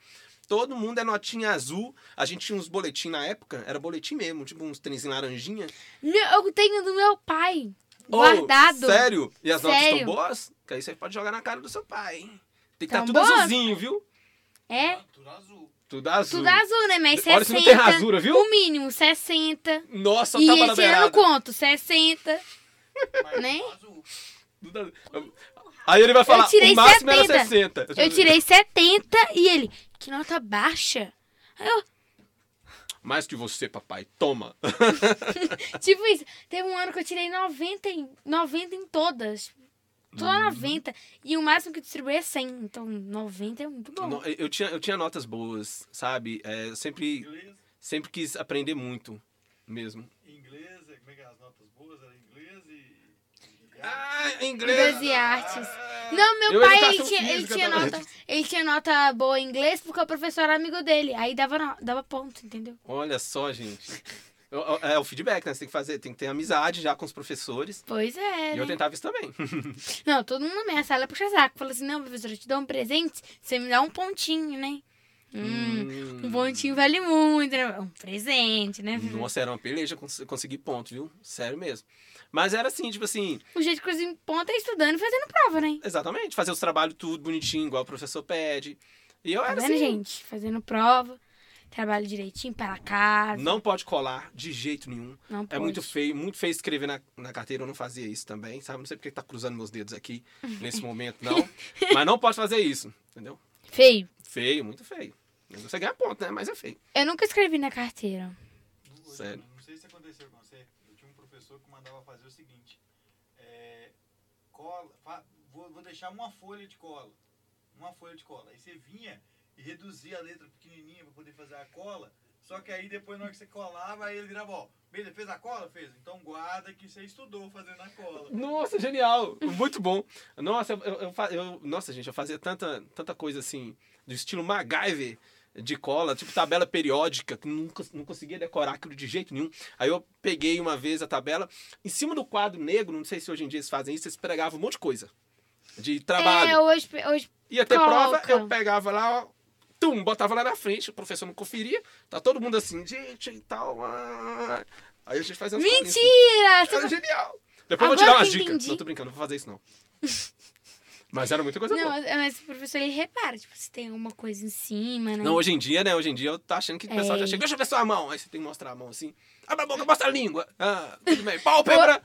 Speaker 2: Todo mundo é notinha azul, a gente tinha uns boletim na época, era boletim mesmo, tipo uns trenzinhos laranjinha.
Speaker 1: Não, Eu tenho do meu pai.
Speaker 2: Ô,
Speaker 1: Guardado.
Speaker 2: sério? E as notas
Speaker 1: Sério.
Speaker 2: estão boas? Que aí você pode jogar na cara do seu pai, hein? Tem que estar
Speaker 1: Tão
Speaker 2: tudo
Speaker 1: boas?
Speaker 2: azulzinho, viu?
Speaker 1: É?
Speaker 3: Ah, Tudo azul.
Speaker 2: Tudo azul.
Speaker 1: Tudo azul, né? Mas 60.
Speaker 2: Olha se não tem rasura, viu?
Speaker 1: O mínimo, 60.
Speaker 2: Nossa,
Speaker 1: e
Speaker 2: tava na
Speaker 1: ele tirando
Speaker 2: beirada.
Speaker 1: quanto? 60. Né?
Speaker 2: Aí ele vai falar,
Speaker 1: tirei
Speaker 2: o máximo
Speaker 1: 70.
Speaker 2: era 60.
Speaker 1: Eu tirei 70 e ele, que nota baixa. Aí eu,
Speaker 2: Mais que você, papai. Toma. [LAUGHS]
Speaker 1: tipo isso, teve um ano que eu tirei 90 em, 90 em todas. Toda
Speaker 2: Uhum.
Speaker 1: 90. E o máximo que eu distribuí é 100. Então 90 é muito bom.
Speaker 2: Eu, tinha, eu tinha notas boas, sabe? É, eu sempre, sempre quis aprender muito, mesmo.
Speaker 3: inglês, como é que é as notas boas? Era inglês e... e
Speaker 2: Ah,
Speaker 1: Inglês e artes. Não, meu
Speaker 2: Eu,
Speaker 1: pai,
Speaker 2: educação
Speaker 1: ele tinha, ele,
Speaker 2: física
Speaker 1: tinha
Speaker 2: também.
Speaker 1: nota, ele tinha nota boa em inglês porque o professor era amigo dele. Aí dava, no- dava ponto, entendeu?
Speaker 2: Olha só, gente. Eu- eu- É o feedback, né? Você tem que fazer, tem que ter amizade já com os professores.
Speaker 1: Pois é.
Speaker 2: E eu
Speaker 1: né?
Speaker 2: tentava isso também. [LAUGHS]
Speaker 1: Não, todo mundo na minha sala puxa saco. Fala assim, não, professor, eu te dou um presente, você me dá um pontinho, né? Hum, um pontinho vale muito, né? Um presente, né?
Speaker 2: Nossa, era uma peleja cons- conseguir ponto, viu? Sério mesmo. Mas era assim, tipo assim,
Speaker 1: O jeito que eu ponto é estudando e fazendo prova, né?
Speaker 2: exatamente, fazer os trabalhos tudo bonitinho, igual o professor pede. E eu
Speaker 1: Tá
Speaker 2: era
Speaker 1: vendo,
Speaker 2: assim,
Speaker 1: gente? Fazendo prova, trabalho direitinho para casa.
Speaker 2: não pode colar de jeito nenhum.
Speaker 1: Não
Speaker 2: É
Speaker 1: pode.
Speaker 2: muito feio, muito feio escrever na, na carteira, eu não fazia isso também, sabe? Não sei porque tá cruzando meus dedos aqui [LAUGHS] nesse momento, não. Mas não pode fazer isso, entendeu?
Speaker 1: Feio.
Speaker 2: Feio, muito feio. Você ganha ponto, né? Mas é feio.
Speaker 1: Eu nunca escrevi na carteira.
Speaker 2: Sério.
Speaker 3: Não sei se aconteceu com você. Professor que mandava fazer o seguinte. é, cola, fa- vou, vou deixar uma folha de cola. Uma folha de cola. Aí você vinha e reduzia a letra pequenininha para poder fazer a cola. Só que aí depois na hora que você colava, aí ele virava, ó, beleza, fez a cola? Fez. Então guarda que você estudou fazendo a cola.
Speaker 2: Nossa, genial! Muito bom. Nossa, eu, eu, eu- nossa, gente, eu fazia tanta, tanta coisa assim, do estilo MacGyver de cola, tipo tabela periódica, que nunca não conseguia decorar aquilo de jeito nenhum. Aí eu peguei uma vez a tabela, em cima do quadro negro, não sei se hoje em dia eles fazem isso, eles pregavam um monte de coisa. De trabalho.
Speaker 1: É, hoje, hoje
Speaker 2: Ia ter prova,
Speaker 1: Coloca.
Speaker 2: eu pegava lá, ó, tum, botava lá na frente, o professor não conferia, tá todo mundo assim, gente e tal. ah. Aí a gente quadrinhos assim.
Speaker 1: Mentira! Você
Speaker 2: Era genial. Depois eu vou te
Speaker 1: Agora
Speaker 2: dar dicas.
Speaker 1: entendi.
Speaker 2: Não tô brincando, não vou fazer isso não. [LAUGHS] Mas era muita coisa
Speaker 1: Não,
Speaker 2: boa.
Speaker 1: mas, mas o professor ele repara, tipo, se tem alguma coisa em cima, né?
Speaker 2: Não, hoje em dia, né? Hoje em dia eu tô achando que o pessoal
Speaker 1: É.
Speaker 2: já chega, deixa eu ver sua mão. Aí você tem que mostrar a mão assim. Abre a boca, mostra a língua. Ah, tudo bem. Pálpebra.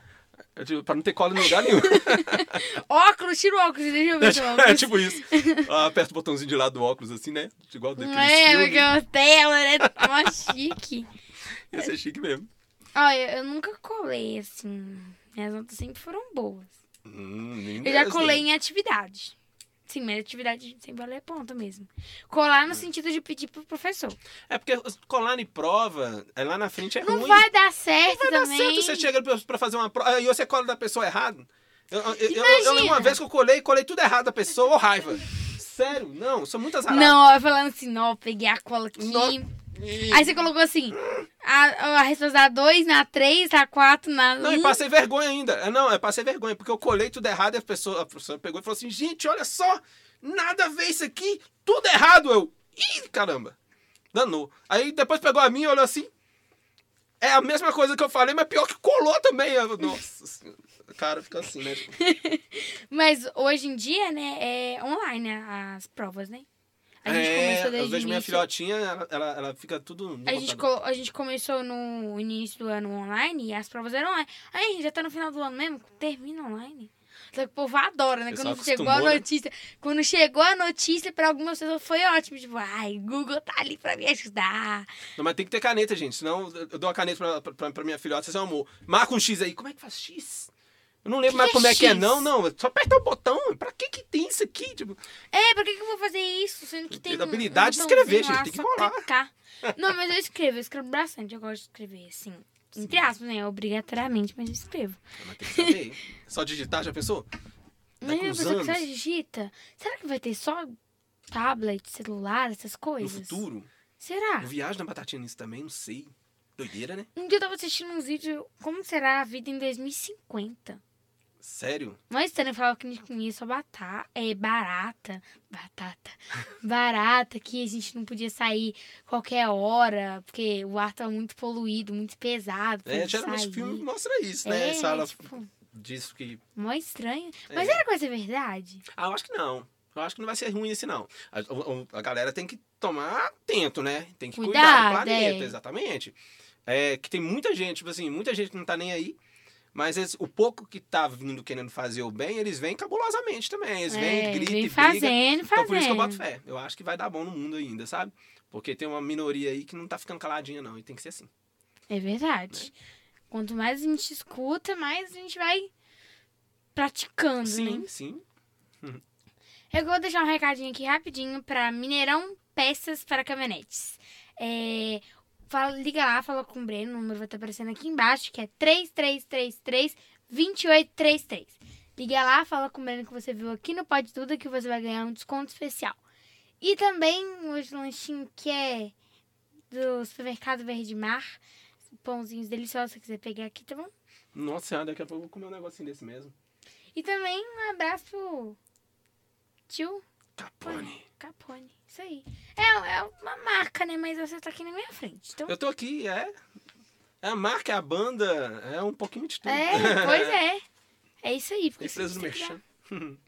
Speaker 2: Eu digo, Pra não ter cola em lugar nenhum. [LAUGHS]
Speaker 1: Óculos, tira o óculos, deixa eu ver seu [LAUGHS] óculos.
Speaker 2: é tipo isso. Ah, aperta o botãozinho de lado do óculos assim, né? Igual daquele
Speaker 1: é,
Speaker 2: filme.
Speaker 1: porque é tela, né? Mó chique.
Speaker 2: Ia ser chique mesmo.
Speaker 1: Olha, eu nunca colei, assim. Minhas notas sempre foram boas.
Speaker 2: Hum,
Speaker 1: Eu já colei em atividade. Sim, mas atividade sem valer ponto mesmo. Colar no sentido de pedir pro professor.
Speaker 2: É porque colar em prova, é lá na frente é
Speaker 1: Não
Speaker 2: ruim.
Speaker 1: vai dar certo
Speaker 2: Vai dar
Speaker 1: também.
Speaker 2: certo, você chega pra- fazer uma prova e você cola da pessoa errado. Eu, eu, eu- eu, uma vez que eu colei, colei tudo errado da pessoa, ô raiva. Sério, não, são muitas raras.
Speaker 1: Não, ó, falando assim, não, eu peguei a cola aqui.
Speaker 2: No-
Speaker 1: Aí você colocou assim, a, a resposta da 2, na 3, na 4, na 1.
Speaker 2: Não, e passei vergonha ainda. É, Não, é passei vergonha, porque eu colei tudo errado e a pessoa, a professora pegou e falou assim: gente, olha só, nada a ver isso aqui, tudo errado. Eu, ih, caramba, danou. Aí depois pegou a minha e olhou assim: é a mesma coisa que eu falei, mas pior que colou também. Eu, Nossa senhora, cara fica assim, né? [LAUGHS]
Speaker 1: Mas hoje em dia, né, é online as provas, né? A gente
Speaker 2: é,
Speaker 1: começou desde
Speaker 2: vejo minha filhotinha, ela, ela, ela fica tudo.
Speaker 1: A gente, a gente começou no início do ano online e as provas eram online. Aí, a gente já tá no final do ano mesmo, termina online. Só que o povo adora, né?
Speaker 2: Pessoal
Speaker 1: Quando chegou a
Speaker 2: né?
Speaker 1: notícia. Quando chegou a notícia, pra algumas pessoas foi ótimo. Tipo, ai, Google tá ali pra me ajudar.
Speaker 2: Não, mas tem que ter caneta, gente. Senão eu dou uma caneta pra, pra, pra minha filhota, vocês amor. Marca um X aí. Como é que faz X? Eu não lembro
Speaker 1: Que
Speaker 2: mais como
Speaker 1: é
Speaker 2: é que é, não, não. Só apertar o botão. Pra que que tem isso aqui? Tipo,
Speaker 1: É, pra que, que eu vou fazer isso? Sendo que tem.
Speaker 2: Tem
Speaker 1: um-
Speaker 2: habilidade de
Speaker 1: um
Speaker 2: escrever,
Speaker 1: botãozinho
Speaker 2: gente, tem que rolar.
Speaker 1: clicar. Não, mas eu escrevo, eu escrevo bastante. Eu gosto de escrever, assim. Entre aspas, né? Obrigatoriamente, mas eu escrevo.
Speaker 2: mas tem que saber. [LAUGHS] Só digitar, já pensou? Daqui
Speaker 1: Mas a pessoa que só digita. Será que vai ter só tablet, celular, essas
Speaker 2: no
Speaker 1: coisas?
Speaker 2: futuro,
Speaker 1: Será?
Speaker 2: eu viajo na batatinha nisso também, não sei. Doideira, né?
Speaker 1: Um dia eu tava assistindo uns vídeos. Como será a vida em 2050?
Speaker 2: Sério?
Speaker 1: Nós estranho falava que a gente comia só batata, é, barata. Batata. [LAUGHS] Barata, que a gente não podia sair qualquer hora, porque o ar tava muito poluído, muito pesado.
Speaker 2: É, geralmente
Speaker 1: sair.
Speaker 2: o filme mostra isso, né?
Speaker 1: É,
Speaker 2: Fala
Speaker 1: tipo,
Speaker 2: disso que.
Speaker 1: mó estranho.
Speaker 2: É.
Speaker 1: Mas era coisa verdade?
Speaker 2: Ah, eu acho que não. Eu acho que não vai ser ruim esse, não. A, o- a galera tem que tomar atento, né? Tem que cuidar
Speaker 1: Cuidado,
Speaker 2: do planeta,
Speaker 1: é.
Speaker 2: exatamente. É que tem muita gente, tipo assim, muita gente que não tá nem aí. Mas esse- o pouco que tá vindo querendo fazer o bem, eles vêm cabulosamente também. Eles vêm,
Speaker 1: é,
Speaker 2: gritam
Speaker 1: vem
Speaker 2: e brigam.
Speaker 1: fazendo,
Speaker 2: Então
Speaker 1: fazendo.
Speaker 2: por isso que eu boto fé. Eu acho que vai dar bom no mundo ainda, sabe? Porque tem uma minoria aí que não tá ficando caladinha, não. E tem que ser assim.
Speaker 1: É verdade. Quanto mais a gente escuta, mais a gente vai praticando,
Speaker 2: Sim,
Speaker 1: né?
Speaker 2: sim.
Speaker 1: Eu vou deixar um recadinho aqui rapidinho para Mineirão Peças para Caminhonetes. É, fala, liga lá, fala com o Breno, o número vai estar aparecendo aqui embaixo, que é 3333-2833. Liga lá, fala com o Breno que você viu aqui no Pode Tudo que você vai ganhar um desconto especial. E também os lanchinhos que é do supermercado Verde Mar, pãozinhos deliciosos, se você quiser pegar aqui, tá bom?
Speaker 2: Nossa senhora, daqui a pouco eu vou comer um negocinho desse mesmo.
Speaker 1: E também um abraço pro tio
Speaker 2: Capone.
Speaker 1: Capone. Isso aí. É, é uma marca, né? Mas você tá aqui na minha frente. Então,
Speaker 2: Eu tô aqui, é. É a marca, é a banda, é um pouquinho de tudo.
Speaker 1: é, [LAUGHS] pois é. É isso aí. Porque
Speaker 2: Empresa do Merchan. [LAUGHS]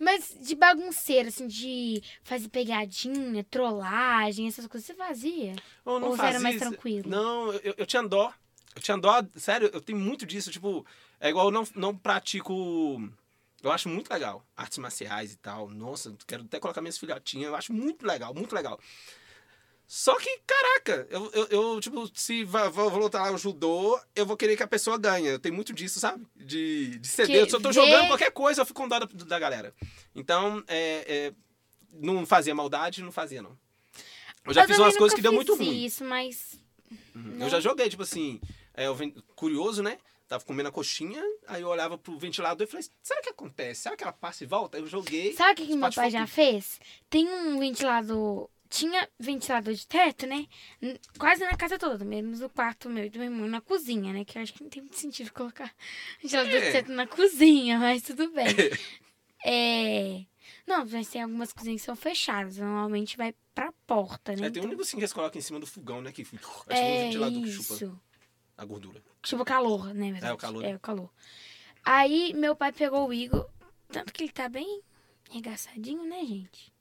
Speaker 1: Mas de bagunceiro, assim, de fazer pegadinha, trollagem, essas coisas, você fazia?
Speaker 2: Eu não
Speaker 1: Ou você era
Speaker 2: fazia
Speaker 1: mais tranquilo?
Speaker 2: Não, eu, eu tinha dó. Eu tinha dó, sério, eu tenho muito disso. Tipo, é igual eu não, não pratico. Eu acho muito legal artes marciais e tal. Nossa, quero até colocar minhas filhotinhas. Eu acho muito legal, muito legal. Só que, caraca, eu, eu, eu, tipo, se va- vou voltar ao judô, eu vou querer que a pessoa ganhe. Eu tenho muito disso, sabe? De, de ceder. Se eu tô
Speaker 1: vê-
Speaker 2: jogando qualquer coisa, eu fico com dó da, da galera. Então, é, é, não fazia maldade, não fazia, não. Eu já
Speaker 1: Eu
Speaker 2: fiz umas coisas que deu muito
Speaker 1: fiz
Speaker 2: ruim.
Speaker 1: isso, mas...
Speaker 2: Uhum. Eu já joguei, tipo assim, é, curioso, né? Tava comendo a coxinha, aí eu olhava pro ventilador e falei, será que acontece? Será que ela passa e volta? Eu joguei.
Speaker 1: Sabe o que, que meu
Speaker 2: espatifou
Speaker 1: pai já fez? Tem um ventilador. Tinha ventilador de teto, né? Quase na casa toda, menos o quarto meu e do meu irmão na cozinha, né? Que eu acho que não tem muito sentido colocar [LAUGHS] ventilador
Speaker 2: É.
Speaker 1: de teto na cozinha, mas tudo bem. [LAUGHS] é. Não, mas tem algumas cozinhas que são fechadas. Normalmente vai pra porta, né?
Speaker 2: É, tem um
Speaker 1: Então,
Speaker 2: negocinho que eles colocam em cima do fogão, né? Que [LAUGHS] é tipo um ventilador que chupa
Speaker 1: isso.
Speaker 2: A gordura.
Speaker 1: Chupa calor, né? verdade?
Speaker 2: É, o calor.
Speaker 1: É, o calor. Aí meu pai pegou o Igor. Tanto que ele tá bem regaçadinho, né, gente?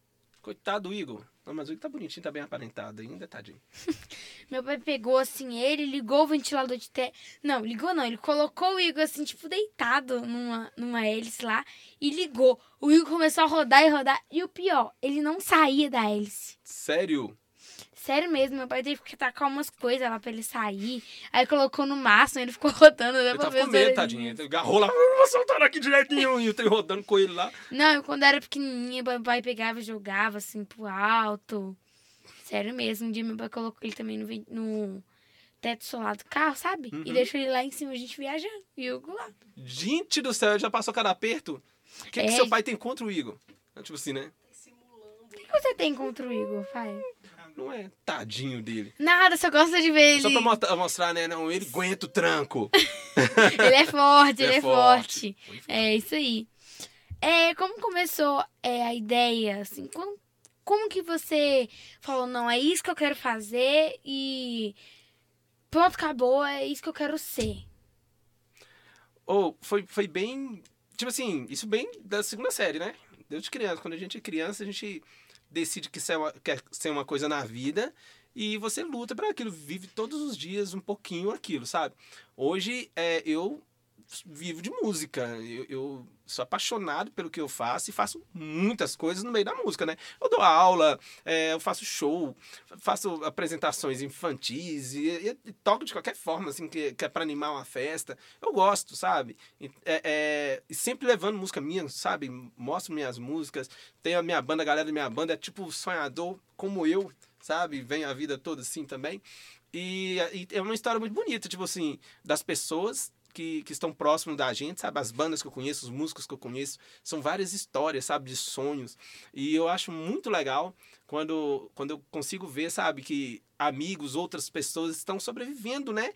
Speaker 2: Coitado do Igor. Não, mas o Igor tá bonitinho, tá bem aparentado ainda, tadinho. [LAUGHS]
Speaker 1: Meu pai pegou assim ele, ligou o ventilador de teto. Não, ligou não, ele colocou o Igor assim, tipo, deitado numa, numa hélice lá e ligou. O Igor começou a rodar e rodar. E o pior, ele não saía da hélice.
Speaker 2: Sério?
Speaker 1: Sério mesmo, meu pai teve que tacar umas coisas lá pra ele sair. Aí colocou no máximo, ele ficou [LAUGHS] rodando. Dá
Speaker 2: Ele tava com medo, tadinho. Ele agarrou lá, "Ah, vou soltar aqui direitinho. E o trem rodando com ele lá.
Speaker 1: Não, eu, quando era pequenininha, meu pai pegava e jogava assim pro alto. Sério mesmo, um dia meu pai colocou ele também no, no teto solar do carro, sabe?
Speaker 2: Uhum.
Speaker 1: E deixou ele lá em cima, a gente viajando. E o Hugo lá.
Speaker 2: Gente do céu, já passou cada aperto? O que, que
Speaker 1: É.
Speaker 2: seu pai tem contra o Igor? Tipo assim, né?
Speaker 4: Simulando.
Speaker 1: O que você tem contra o Igor, pai?
Speaker 2: Não é tadinho dele.
Speaker 1: Nada, só gosta de ver ele.
Speaker 2: Só pra mostra- mostrar, né? Não, ele aguenta o tranco. [LAUGHS]
Speaker 1: Ele é forte, [LAUGHS]
Speaker 2: Ele
Speaker 1: ele
Speaker 2: é
Speaker 1: é forte.
Speaker 2: forte.
Speaker 1: É isso aí. É, como começou é, a ideia, assim, como, como que você falou, não, é isso que eu quero fazer e pronto, acabou, é isso que eu quero ser.
Speaker 2: Ou foi, foi bem. Tipo assim, isso bem da segunda série, né? Desde criança. Quando a gente é criança, a gente decide que uma- quer ser uma coisa na vida e você luta para aquilo, vive todos os dias um pouquinho aquilo, sabe? Hoje é, eu vivo de música. Eu, eu sou apaixonado pelo que eu faço e faço muitas coisas no meio da música, né? Eu dou aula, é, eu faço show, faço apresentações infantis e, e- toco de qualquer forma, assim, que, que é para animar uma festa. Eu gosto, sabe? E, é, é, sempre levando música minha, sabe? Mostro minhas músicas. Tenho a minha banda, a galera da minha banda é tipo sonhador como eu, sabe? Vem a vida toda assim também. E, e é uma história muito bonita, tipo assim, das pessoas que, que estão próximos da gente, sabe? As bandas que eu conheço, os músicos que eu conheço, são várias histórias, sabe? De sonhos. E eu acho muito legal quando, quando eu consigo ver, sabe? Que amigos, outras pessoas estão sobrevivendo, né?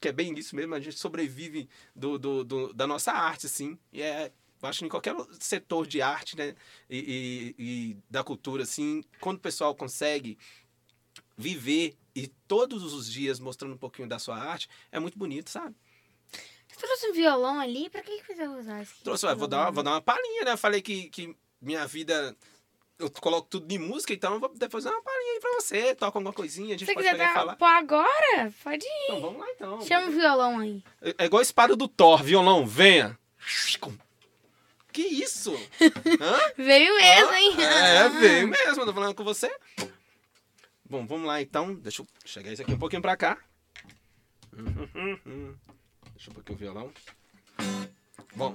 Speaker 2: Que, é bem isso mesmo, a gente sobrevive do, do, do- da nossa arte, assim. E é, eu acho que em qualquer setor de arte, né? E, e- e da cultura, assim, quando o pessoal consegue viver e todos os dias mostrando um pouquinho da sua arte, é muito bonito, sabe?
Speaker 1: Você trouxe um violão ali, pra que que você vai usar esse
Speaker 2: Trouxe, ó, vou, dar uma, vou dar uma palhinha, né? Eu falei que, que minha vida. Eu coloco tudo em música, então eu vou depois dar uma palhinha aí pra você. Toca alguma coisinha, a
Speaker 1: Se
Speaker 2: gente
Speaker 1: você
Speaker 2: pode
Speaker 1: quiser
Speaker 2: pegar
Speaker 1: dar
Speaker 2: falar.
Speaker 1: pô agora, pode ir.
Speaker 2: Então vamos lá então.
Speaker 1: Chama o violão aí.
Speaker 2: É é igual a espada do Thor, violão, venha. Que isso? [LAUGHS] Hã?
Speaker 1: Veio mesmo, hein?
Speaker 2: É, veio mesmo, eu tô falando com você. Bom, vamos lá então. Deixa eu chegar isso aqui um pouquinho pra cá. Deixa eu pôr aqui o violão. Bom,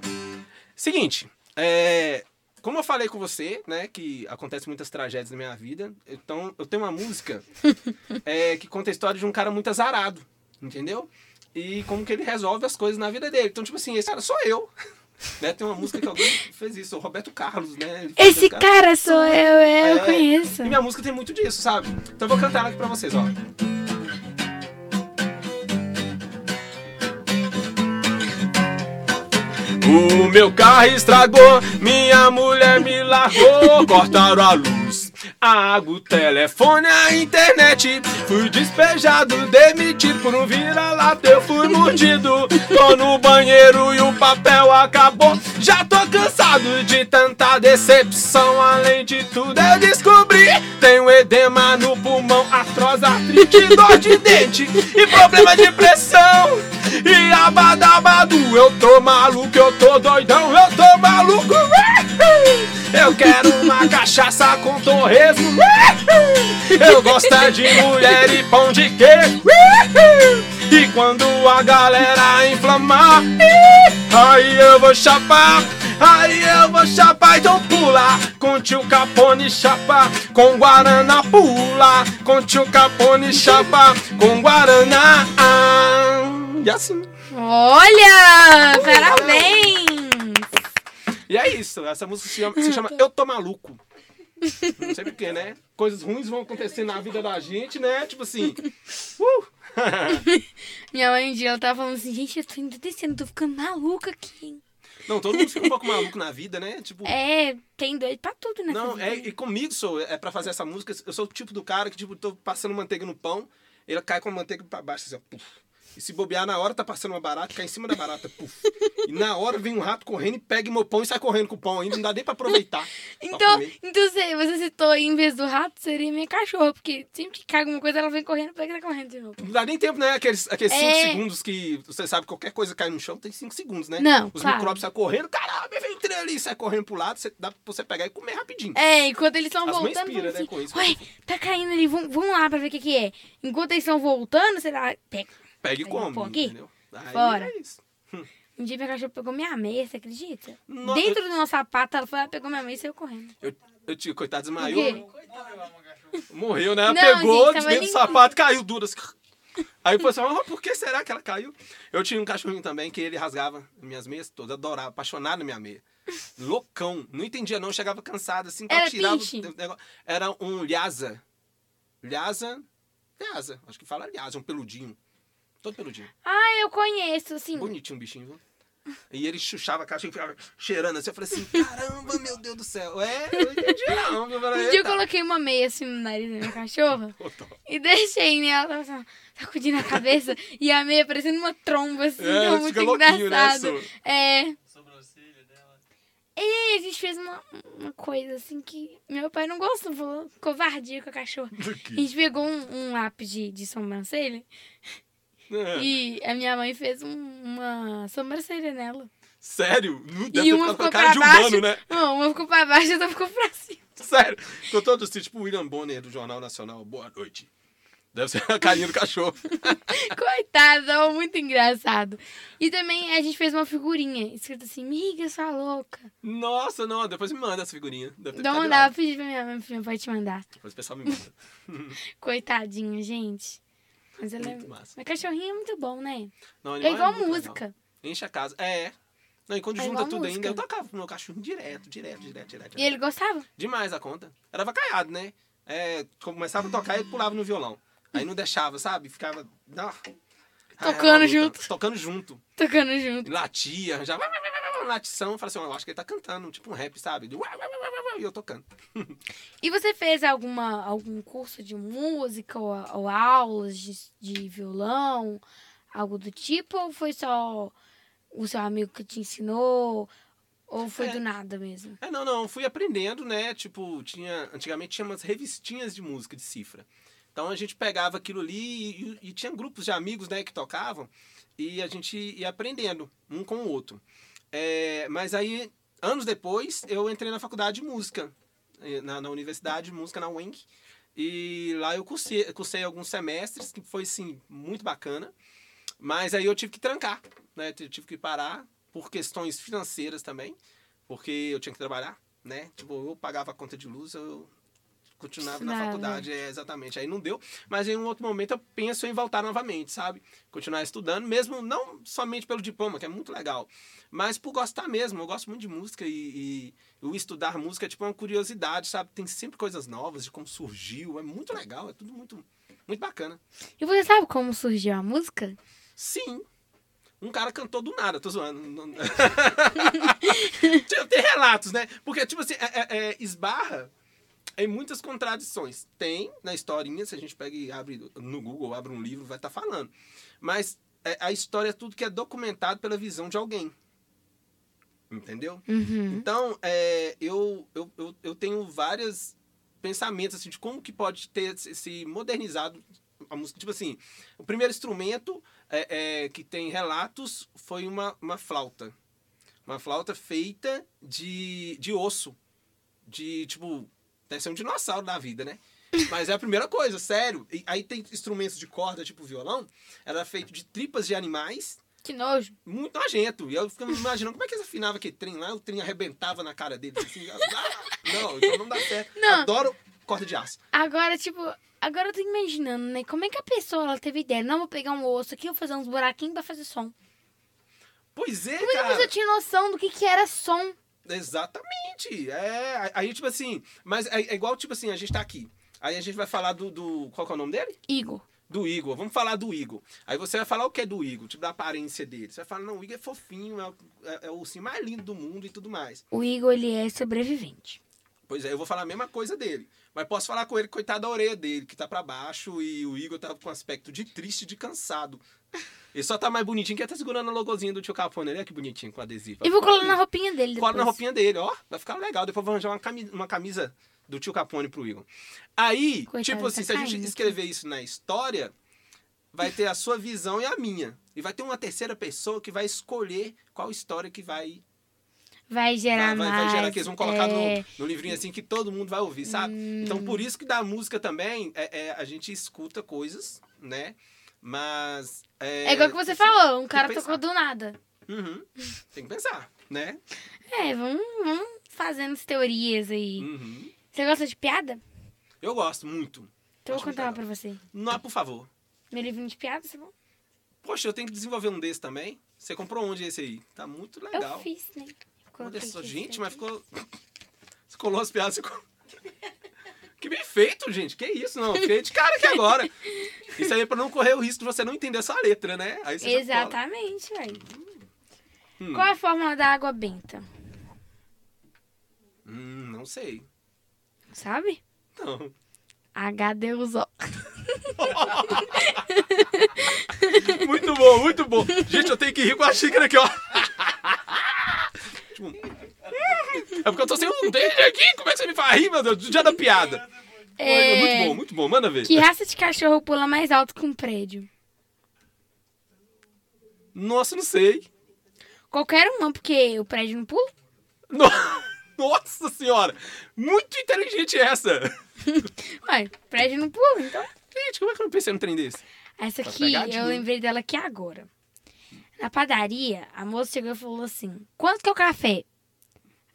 Speaker 2: seguinte, é, como eu falei com você, né, que acontecem muitas tragédias na minha vida, então eu tenho uma música [LAUGHS] é, que conta a história de um cara muito azarado, entendeu? E como que ele resolve as coisas na vida dele. Então, tipo assim, esse cara sou eu. [LAUGHS] Né? Tem uma música que alguém fez isso, o Roberto Carlos, né?
Speaker 1: Esse cara sou eu, eu
Speaker 2: É,
Speaker 1: conheço.
Speaker 2: E minha música tem muito disso, sabe? Então eu vou cantar ela aqui pra vocês, ó. O meu carro estragou, minha mulher me largou, cortaram a luz, a água, o telefone, a internet. Fui despejado, demitido por um vira-lata, eu fui mordido. Tô no banheiro e o papel acabou. Já tô cansado de tanta decepção. Além de tudo, eu descobri: tenho edema no pulmão, artrose, artrite, dor de dente e problema de pressão. E abadabadu, eu tô maluco, eu tô doidão, eu tô maluco. Eu quero uma cachaça com torresmo. Eu gosto de mulher e pão de queijo. E quando a galera inflamar, aí eu vou chapar. Aí eu vou chapar, então pula. Com tio Capone chapa, com Guaraná pula. Com tio Capone chapa, com Guaraná. E assim.
Speaker 1: Olha! Parabéns!
Speaker 2: E é isso, essa música se chama, se chama Eu Tô Maluco. Não sei porquê, né? Coisas ruins vão acontecer na vida da gente, né? Tipo assim. Uh! [LAUGHS]
Speaker 1: Minha mãe um dia ela tava falando assim, gente, eu tô endoidecendo, tô ficando maluca aqui, hein?
Speaker 2: Não, todo mundo fica um pouco maluco na vida, né? Tipo.
Speaker 1: É, tem doido pra tudo nessa
Speaker 2: Não, é,
Speaker 1: né?
Speaker 2: e comigo sou, é pra fazer essa música, eu sou o tipo do cara que, tipo, tô passando manteiga no pão, ele cai com a manteiga pra baixo, assim, ó, puf. E se bobear na hora, tá passando uma barata, cai em cima da barata, puf. E na hora vem um rato correndo e pega meu pão e sai correndo com o pão ainda, não dá nem pra aproveitar. pra
Speaker 1: Então,
Speaker 2: comer.
Speaker 1: então você, você citou aí, em vez do rato, seria minha cachorra, porque sempre que cai alguma coisa, ela vem correndo, pega e tá correndo de novo.
Speaker 2: Não dá nem tempo, né? Aqueles 5 aqueles
Speaker 1: É.
Speaker 2: segundos que você sabe que qualquer coisa cai no chão, tem 5 segundos, né?
Speaker 1: Não,
Speaker 2: Os
Speaker 1: claro.
Speaker 2: micróbios saem correndo, caramba, vem entrei ali, sai correndo pro lado, você, dá pra você pegar e comer rapidinho.
Speaker 1: É, enquanto eles estão voltando,
Speaker 2: pira,
Speaker 1: fala
Speaker 2: né, com isso.
Speaker 1: Ué, tá caindo ali, vamos, vamos lá pra ver o que que é. Enquanto eles estão voltando, você dá, pega.
Speaker 2: Pega e come,
Speaker 1: aqui,
Speaker 2: entendeu? Aí
Speaker 1: fora.
Speaker 2: é isso. [LAUGHS]
Speaker 1: Um dia minha cachorra pegou minha meia, você acredita? Dentro do nosso sapato, ela foi lá, pegou minha meia e saiu correndo.
Speaker 2: Eu, eu tinha, coitado, desmaiou. Morreu, né? Ela
Speaker 1: Não,
Speaker 2: pegou
Speaker 1: gente,
Speaker 2: de dentro do sapato, caiu duro assim. Aí depois falou, "Ah, por que será que ela caiu? Eu tinha um cachorrinho também que ele rasgava minhas meias todas, adorava, apaixonado na minha meia. Loucão, não entendia não, chegava cansado assim,
Speaker 1: Era
Speaker 2: tirava o. Era um lhasa. Lhasa? Lhasa, acho que fala lhasa, um peludinho. Todo peludinho.
Speaker 1: Ah, eu conheço, assim.
Speaker 2: Bonitinho o bichinho, viu? E ele chuchava a caixa e ficava cheirando assim. Eu falei assim, caramba, meu Deus do céu. É, eu entendi não. Eu falei,
Speaker 1: Um dia eu coloquei uma meia assim no nariz da minha cachorra [LAUGHS] e deixei, né? Ela tava assim, sacudindo a cabeça e a meia parecendo uma tromba, assim.
Speaker 2: É,
Speaker 1: então,
Speaker 2: fica
Speaker 1: muito
Speaker 2: louquinho, né,
Speaker 1: engraçado.
Speaker 2: Su?
Speaker 1: É.
Speaker 3: Sobrancelha dela.
Speaker 1: E a gente fez uma, uma coisa assim que meu pai não gostou, falou covardia com a cachorra. [LAUGHS] A gente pegou um, um lápis de, de sobrancelha. [LAUGHS] e a minha mãe fez um- uma sobrancelha nela.
Speaker 2: Sério? Não deve
Speaker 1: E
Speaker 2: ter
Speaker 1: uma ficou
Speaker 2: cara
Speaker 1: pra
Speaker 2: de
Speaker 1: baixo.
Speaker 2: humano, né?
Speaker 1: Não, uma ficou pra baixo e outra ficou pra cima. [LAUGHS]
Speaker 2: Sério. Ficou todo assim, tipo o William Bonner do Jornal Nacional. Boa noite. Deve ser a carinha do cachorro. [LAUGHS]
Speaker 1: Coitado, tava muito engraçado. E também a gente fez uma figurinha escrita assim, miga, sua louca.
Speaker 2: Nossa, não. Depois me manda essa figurinha. Deve ter
Speaker 1: Dá
Speaker 2: ficado
Speaker 1: uma
Speaker 2: irado.
Speaker 1: dava pedir pra minha mãe, pra pai te mandar.
Speaker 2: Depois o pessoal me manda.
Speaker 1: Coitadinha, gente. Mas ela é...
Speaker 2: Muito massa.
Speaker 1: Mas cachorrinho é muito bom, né?
Speaker 2: Não,
Speaker 1: É
Speaker 2: animal
Speaker 1: igual
Speaker 2: legal.
Speaker 1: música.
Speaker 2: Enche a casa. É. Não, e quando
Speaker 1: É
Speaker 2: junta tudo
Speaker 1: música.
Speaker 2: ainda, eu tocava pro meu cachorro direto, direto, direto, direto.
Speaker 1: E ele gostava?
Speaker 2: Demais a conta. Era vacaiado, né? É, começava a tocar e ele pulava no violão. Aí não deixava, sabe? Ficava. Ah,
Speaker 1: Tocando junto.
Speaker 2: Tocando junto.
Speaker 1: Tocando junto.
Speaker 2: E latia, já. Latição, eu falei assim, ó, eu acho que ele tá cantando, tipo um rap, sabe? De E eu tocando. [LAUGHS]
Speaker 1: E você fez alguma, algum curso de música ou, ou aulas de, de violão? Algo do tipo? Ou foi só o seu amigo que te ensinou? Ou foi
Speaker 2: É.
Speaker 1: do nada mesmo?
Speaker 2: É, não, não, fui aprendendo, né? Tipo, tinha. Antigamente tinha umas revistinhas de música de cifra. Então a gente pegava aquilo ali e, e tinha grupos de amigos, né, que tocavam, e a gente ia aprendendo um com o outro. É, mas aí, anos depois, eu entrei na faculdade de música, eh, na, na Universidade de Música, na UENC, e lá eu cursei, cursei alguns semestres, que foi, sim, muito bacana. Mas aí eu tive que trancar, né? Eu tive que parar por questões financeiras também, porque eu tinha que trabalhar, né? Tipo, eu pagava a conta de luz, eu continuava na faculdade, é, exatamente. Aí não deu, mas em um outro momento eu penso em voltar novamente, sabe? Continuar estudando, mesmo não somente pelo diploma, que é muito legal, mas por gostar mesmo. Eu gosto muito de música e, e o estudar música é tipo uma curiosidade, sabe? Tem sempre coisas novas de como surgiu, é muito legal, é tudo muito, muito bacana.
Speaker 1: E você sabe como surgiu a música?
Speaker 2: Sim. Um cara cantou do nada, tô zoando. [LAUGHS] [LAUGHS] Tem relatos, né? Porque, tipo assim, é- é- é, esbarra em muitas contradições. Tem na historinha, se a gente pega e abre no Google, abre um livro, vai estar falando. Mas é, a história é tudo que é documentado pela visão de alguém. Entendeu?
Speaker 1: Uhum.
Speaker 2: Então, é, eu, eu, eu, eu tenho vários pensamentos assim, de como que pode ter se- se modernizado a música. Tipo assim, o primeiro instrumento é, é, que tem relatos foi uma, uma flauta. Uma flauta feita de, de osso. De, tipo, deve ser um dinossauro da vida, né? Mas é a primeira coisa, sério. E aí tem instrumentos de corda, tipo violão, era feito de tripas de animais
Speaker 1: Que nojo.
Speaker 2: Muito nojento. E eu ficava imaginando como é que eles afinavam aquele trem lá, o trem arrebentava na cara deles. Assim, ah, não, então não dá certo.
Speaker 1: Não.
Speaker 2: Adoro corda de aço.
Speaker 1: Agora, tipo, agora eu tô imaginando, né? Como é que a pessoa ela teve ideia? Não, vou pegar um osso aqui, vou fazer uns buraquinhos pra fazer som.
Speaker 2: Pois é,
Speaker 1: Como é que
Speaker 2: cara.
Speaker 1: você tinha noção do que, que era som?
Speaker 2: Exatamente. É, aí, tipo assim, mas é, é igual, tipo assim, a gente tá aqui. Aí a gente vai falar do, do. Qual que é o nome dele?
Speaker 1: Igor.
Speaker 2: Do Igor. Vamos falar do Igor. Aí você vai falar o que é do Igor, tipo, da aparência dele. Você vai falar, não, o Igor é fofinho, é, o- é, é o ursinho mais lindo do mundo e tudo mais.
Speaker 1: O Igor, ele é sobrevivente.
Speaker 2: Pois é, eu vou falar a mesma coisa dele. Mas posso falar com ele, coitado da orelha dele, que tá pra baixo, e o Igor tá com aspecto de triste de cansado. Ele só tá mais bonitinho que ele tá segurando a logozinha do tio Capone. Olha que bonitinho com adesivo.
Speaker 1: E vou colar na roupinha dele depois.
Speaker 2: Cola na roupinha dele, ó. Vai ficar legal. Depois vou arranjar uma camisa, uma camisa do tio Capone pro Igor. Aí,
Speaker 1: Coitado,
Speaker 2: tipo assim,
Speaker 1: tá
Speaker 2: se a gente
Speaker 1: aqui.
Speaker 2: escrever isso na história, vai ter a sua visão e a minha. E vai ter uma terceira pessoa que vai escolher qual história que vai,
Speaker 1: Vai gerar
Speaker 2: vai, vai- vai
Speaker 1: mais.
Speaker 2: gerar, que eles vão colocar
Speaker 1: é...
Speaker 2: no, no livrinho assim que todo mundo vai ouvir, sabe? Então, por isso que da música também, é, é, a gente escuta coisas, né? Mas. É,
Speaker 1: É igual que você falou, um cara tocou do nada.
Speaker 2: Uhum. Tem que pensar, né?
Speaker 1: É, vamos, vamos fazendo as teorias aí.
Speaker 2: Uhum.
Speaker 1: Você gosta de piada?
Speaker 2: Eu gosto muito.
Speaker 1: Então eu vou contar uma pra você.
Speaker 2: Não, por favor.
Speaker 1: Meu livrinho de piadas, tá bom?
Speaker 2: Poxa, eu tenho que desenvolver um desse também. Você comprou onde esse aí? Tá muito legal.
Speaker 1: Eu fiz, né?
Speaker 2: Olha só, gente, mas ficou. [LAUGHS] Você colou as piadas, você. Que bem feito, gente. Que isso, não. [LAUGHS] Fiquei de cara aqui agora. Isso aí é pra não correr o risco de você não entender essa letra, né?
Speaker 1: Exatamente, velho.
Speaker 2: Hum.
Speaker 1: Qual a fórmula da água benta?
Speaker 2: Hum, não sei.
Speaker 1: Sabe?
Speaker 2: Não.
Speaker 1: H2O. [LAUGHS]
Speaker 2: Muito bom, muito bom. Gente, eu tenho que rir com a xícara aqui, ó. Tipo, [LAUGHS] É porque eu tô sem um dente aqui. Como é que você me faz rir, meu Deus? Do dia da piada.
Speaker 1: É...
Speaker 2: Muito bom, muito bom. Manda ver.
Speaker 1: Que raça de cachorro pula mais alto que um prédio?
Speaker 2: Nossa, não sei.
Speaker 1: Qualquer uma, porque o prédio não pula.
Speaker 2: No- [LAUGHS] Nossa senhora. Muito inteligente essa. [LAUGHS]
Speaker 1: Ué, o prédio não pula, então.
Speaker 2: Gente, como é que eu não pensei num trem desse?
Speaker 1: Essa
Speaker 2: Tá
Speaker 1: aqui, eu lembrei dela aqui agora. Na padaria, a moça chegou e falou assim: quanto que é o café?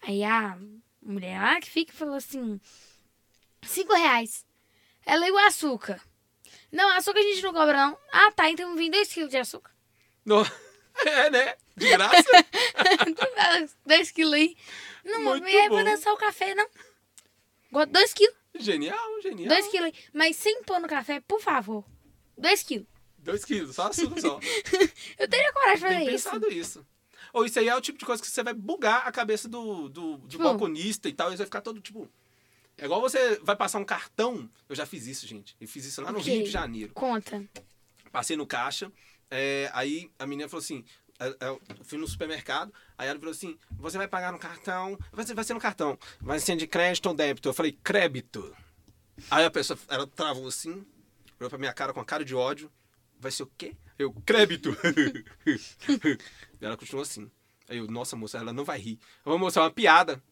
Speaker 1: Aí a mulher lá que fica falou assim: cinco reais. Ela e o açúcar. Não, açúcar a gente não cobra, não. Ah, tá, então vim dois quilos de açúcar.
Speaker 2: No- [LAUGHS] É, né? De graça. [LAUGHS]
Speaker 1: dois quilos aí. Não,
Speaker 2: Muito
Speaker 1: mas
Speaker 2: bom.
Speaker 1: vou dançar o café, não. Gosto dois quilos.
Speaker 2: Genial, genial.
Speaker 1: Dois quilos aí. Mas sem pôr no café, por favor. Dois quilos.
Speaker 2: Dois quilos, só açúcar só. [LAUGHS]
Speaker 1: Eu teria coragem de fazer
Speaker 2: Bem
Speaker 1: isso.
Speaker 2: pensado isso. Ou isso aí é o tipo de coisa que você vai bugar a cabeça do, do, do
Speaker 1: Tipo-
Speaker 2: balconista e tal. E você vai ficar todo tipo. É igual você vai passar um cartão. Eu já fiz isso, gente. Eu fiz isso lá no
Speaker 1: Ok.
Speaker 2: Rio de Janeiro.
Speaker 1: Conta.
Speaker 2: Passei no caixa. é, aí a menina falou assim. é, é, Eu fui no supermercado, aí ela falou assim: Você vai pagar no cartão? Vai ser, vai ser no cartão. Vai ser de crédito ou débito? Eu falei: Crédito. Aí a pessoa, ela travou assim, olhou pra minha cara com a cara de ódio. Vai ser o quê? Eu, crédito. [LAUGHS] ela continuou assim. Aí eu, nossa moça, ela não vai rir. Eu vou mostrar uma piada.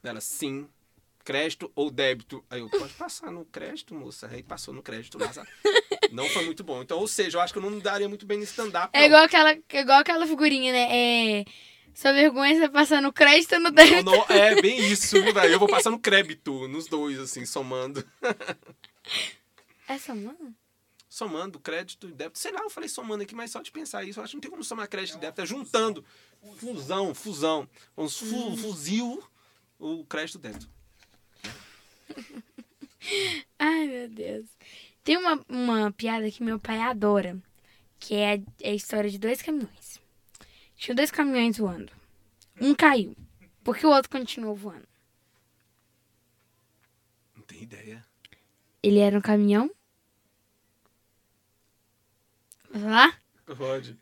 Speaker 2: Ela, sim. Crédito ou débito? Aí eu, pode passar no crédito, moça. Aí passou no crédito sabe? [LAUGHS] Não foi muito bom. Então, ou seja, eu acho que eu não daria muito bem no stand-up.
Speaker 1: É
Speaker 2: não.
Speaker 1: igual aquela, é igual aquela figurinha, né? É. Sua vergonha você passar no crédito ou no débito.
Speaker 2: Não, não, é bem isso, velho? Eu vou passar no crédito, nos dois, assim, somando. [LAUGHS]
Speaker 1: Essa, mano?
Speaker 2: Somando crédito e débito. Sei lá, eu falei somando aqui, mas só de pensar isso, eu acho que não tem como somar crédito e débito. É juntando. Fusão, fusão. Vamos fu fuzil o crédito e débito. [LAUGHS]
Speaker 1: Ai, meu Deus. Tem uma, uma piada que meu pai adora, que é a, é a história de dois caminhões. Tinha dois caminhões voando. Um caiu, porque o outro continuou voando.
Speaker 2: Não tem ideia.
Speaker 1: Ele era um caminhão. Lá?
Speaker 2: Pode.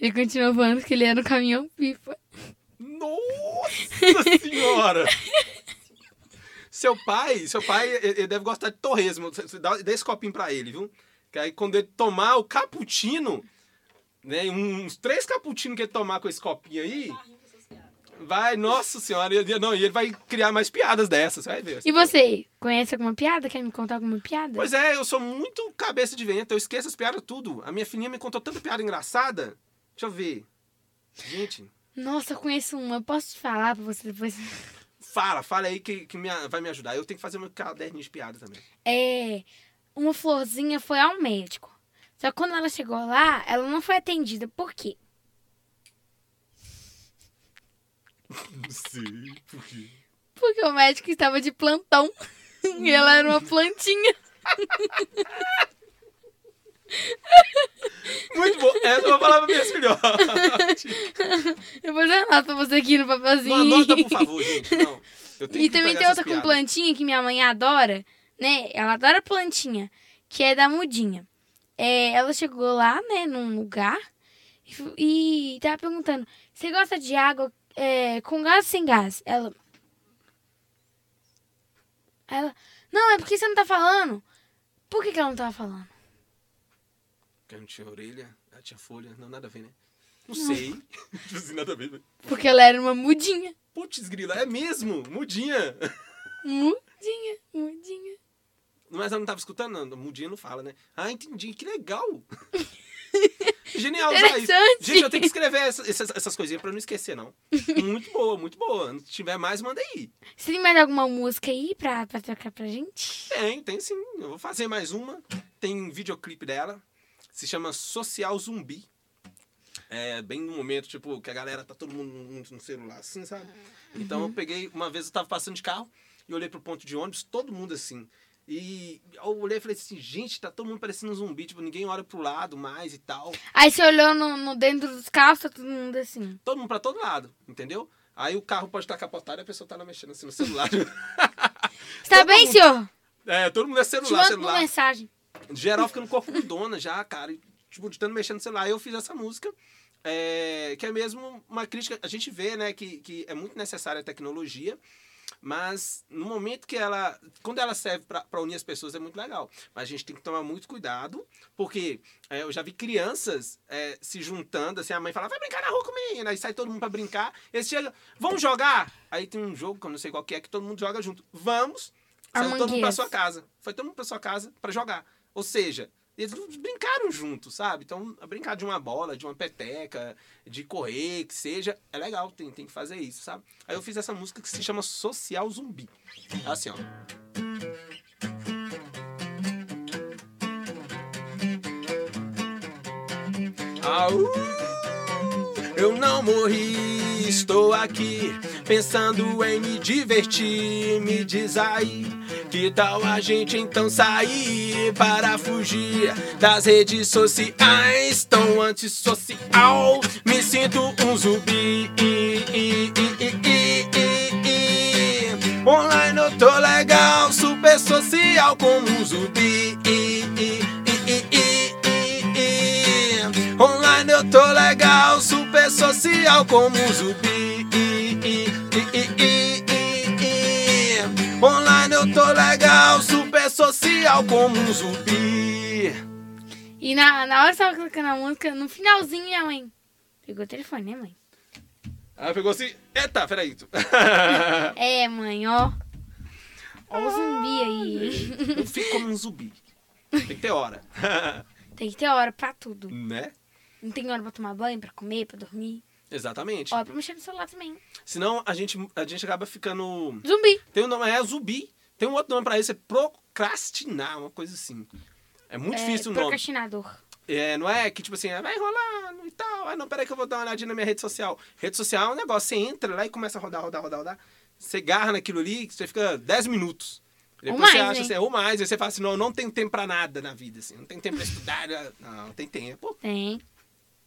Speaker 1: Ele continuou voando porque ele era um caminhão pipa.
Speaker 2: Nossa senhora! seu pai, seu pai, ele deve gostar de torresmo. Dá, dá esse copinho pra ele, viu? Que aí quando ele tomar o cappuccino, né, uns três cappuccinos que ele tomar com esse copinho aí, vai, nossa senhora, e não, e ele vai criar mais piadas dessas, vai ver.
Speaker 1: E você, conhece alguma piada? Quer me contar alguma piada?
Speaker 2: Pois é, eu sou muito cabeça de vento, eu esqueço as piadas tudo. A minha filhinha me contou tanta piada engraçada Deixa eu ver. Gente,
Speaker 1: Nossa, eu conheço uma. Eu posso te falar pra você depois? [LAUGHS]
Speaker 2: fala, fala aí que, que me, vai me ajudar. Eu tenho que fazer meu caderninho de piada também.
Speaker 1: É. Uma florzinha foi ao médico. Só que quando ela chegou lá, ela não foi atendida. Por quê?
Speaker 2: Não sei, por quê?
Speaker 1: Porque o médico estava de plantão. e ela era uma plantinha.
Speaker 2: Muito bom. Essa eu vou falar pra minhas filhotes.
Speaker 1: Depois eu anoto pra você aqui no papelzinho.
Speaker 2: Não anota, por favor, gente. Não. Eu tenho
Speaker 1: E também tem outra
Speaker 2: essas
Speaker 1: com
Speaker 2: piadas.
Speaker 1: plantinha que minha mãe adora, né? Ela adora plantinha, que é da mudinha. É, ela chegou lá, né, num lugar e, e tava perguntando: você gosta de água é, com gás ou sem gás? Ela. Ela. Não, é porque você não tá falando. Por que, que ela não tava falando?
Speaker 2: Porque não tinha orelha, ela tinha folha. Não, nada a ver, né? Não, sei. [LAUGHS] Tipo assim, nada a ver. né?
Speaker 1: Porque ela era uma mudinha.
Speaker 2: Putz, grila, é mesmo, mudinha.
Speaker 1: Mudinha, mudinha.
Speaker 2: Mas ela não tava escutando, não. Mudinha não fala, né? Ah, entendi, que legal. [LAUGHS] [LAUGHS] Genial.
Speaker 1: Interessante.
Speaker 2: Gente, eu tenho que escrever essa- essas, essas coisinhas pra não esquecer, não. Muito boa, muito boa. Se tiver mais, manda aí.
Speaker 1: Você tem mais alguma música aí pra, pra tocar pra gente?
Speaker 2: Tem, tem sim. Eu vou fazer mais uma. Tem videoclipe dela. Se chama Social Zumbi. É bem no momento, tipo, que a galera tá todo mundo no celular, assim, sabe? Então eu peguei, uma vez eu tava passando de carro e olhei pro ponto de ônibus, todo mundo assim. E eu olhei e falei assim, gente, tá todo mundo parecendo um zumbi, tipo, ninguém olha pro lado mais e tal.
Speaker 1: Aí você olhou no, no dentro dos carros, tá todo mundo assim.
Speaker 2: Todo mundo pra todo lado, entendeu? Aí o carro pode estar capotado e a pessoa tá lá mexendo assim no celular. [LAUGHS] [LAUGHS]
Speaker 1: Tá
Speaker 2: Todo
Speaker 1: bem,
Speaker 2: mundo-
Speaker 1: senhor?
Speaker 2: é, todo mundo é
Speaker 1: Te
Speaker 2: celular,
Speaker 1: uma
Speaker 2: celular.
Speaker 1: mensagem.
Speaker 2: geral fica no corpo [LAUGHS] de dona já, cara. E, tipo, de tanto mexendo no celular. Eu fiz essa música, é, que é mesmo uma crítica. A gente vê, né, que, que é muito necessária a tecnologia, mas no momento que ela. Quando ela serve para unir as pessoas é muito legal. Mas a gente tem que tomar muito cuidado, porque é, eu já vi crianças é, se juntando, assim, a mãe fala, vai brincar na rua comigo. Aí sai todo mundo para brincar. Eles chegam, vamos jogar? Aí tem um jogo, que eu não sei qual que é, que todo mundo joga junto. Vamos! Saiu todo mundo pra sua casa. Foi todo mundo pra sua casa pra jogar. Ou seja, eles brincaram juntos, sabe? Então, brincar de uma bola, de uma peteca, de correr, que seja, é legal, tem, tem que fazer isso, sabe? Aí eu fiz essa música que se chama Social Zumbi. É Assim, ó. Au! Eu não morri, estou aqui pensando em me divertir. Me diz aí, que tal a gente então sair para fugir das redes sociais? Tão antissocial, me sinto um zumbi. Online eu tô legal, super social como um zumbi. Online eu tô legal, super social como um zumbi. Tô legal, super social como um zumbi.
Speaker 1: E na, na hora que tava colocando a música, no finalzinho, minha mãe pegou o telefone, né, mãe?
Speaker 2: Ela pegou assim, eita, peraí. [LAUGHS]
Speaker 1: É, mãe, ó. Ó o zumbi aí.
Speaker 2: Eu fico como um zumbi. Tem que ter hora. [LAUGHS]
Speaker 1: Tem que ter hora pra tudo.
Speaker 2: né?
Speaker 1: Não tem hora pra tomar banho, pra comer, pra dormir.
Speaker 2: Exatamente.
Speaker 1: Hora pra mexer no celular também.
Speaker 2: Senão a gente, a gente acaba ficando.
Speaker 1: Zumbi.
Speaker 2: Tem um nome, é zumbi. Tem um outro nome pra isso, é procrastinar, uma coisa assim. É muito
Speaker 1: é,
Speaker 2: difícil o nome.
Speaker 1: procrastinador.
Speaker 2: É, não é que, tipo assim, ah, vai rolando e tal. Ah, não, peraí que eu vou dar uma olhadinha na minha rede social. Rede social é um negócio, você entra lá e começa a rodar, rodar, rodar, rodar. Você garra naquilo ali, você fica 10 minutos. Depois
Speaker 1: mais,
Speaker 2: você acha assim, ou mais, aí você fala assim, não, eu não tenho tempo pra nada na vida, assim. Não tem tempo pra estudar. [LAUGHS] Não, tem tempo.
Speaker 1: Tem.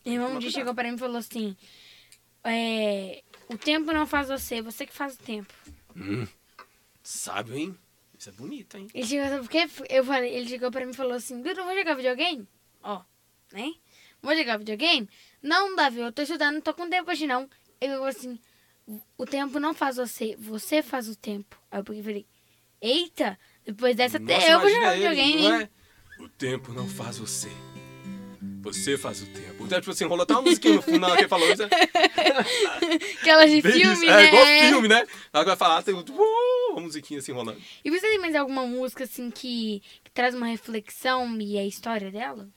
Speaker 1: Meu irmão um dia chegou pra mim e falou assim: é, O tempo não faz você, você que faz o tempo.
Speaker 2: Hum, sabe, hein? Isso é bonito, hein?
Speaker 1: Ele chegou, porque eu falei, ele chegou pra mim e falou assim: Dudu, vamos jogar videogame? Ó, né? Vamos jogar videogame? Não, Davi, eu tô estudando, não tô com tempo hoje não. Ele falou assim: O tempo não faz você, você faz o tempo. Aí eu falei: Eita, depois dessa até
Speaker 2: Nossa,
Speaker 1: eu vou jogar
Speaker 2: ele,
Speaker 1: videogame.
Speaker 2: não é? O tempo não faz você. Você faz o tempo. Então, tipo assim, rolou até uma musiquinha no final que ele falou isso. né? [LAUGHS]
Speaker 1: Aquelas de filme,
Speaker 2: isso.
Speaker 1: né?
Speaker 2: É igual filme, né? Ela vai falar, tem uh, uma musiquinha assim rolando.
Speaker 1: E você tem mais alguma música assim que, que traz uma reflexão e a história dela?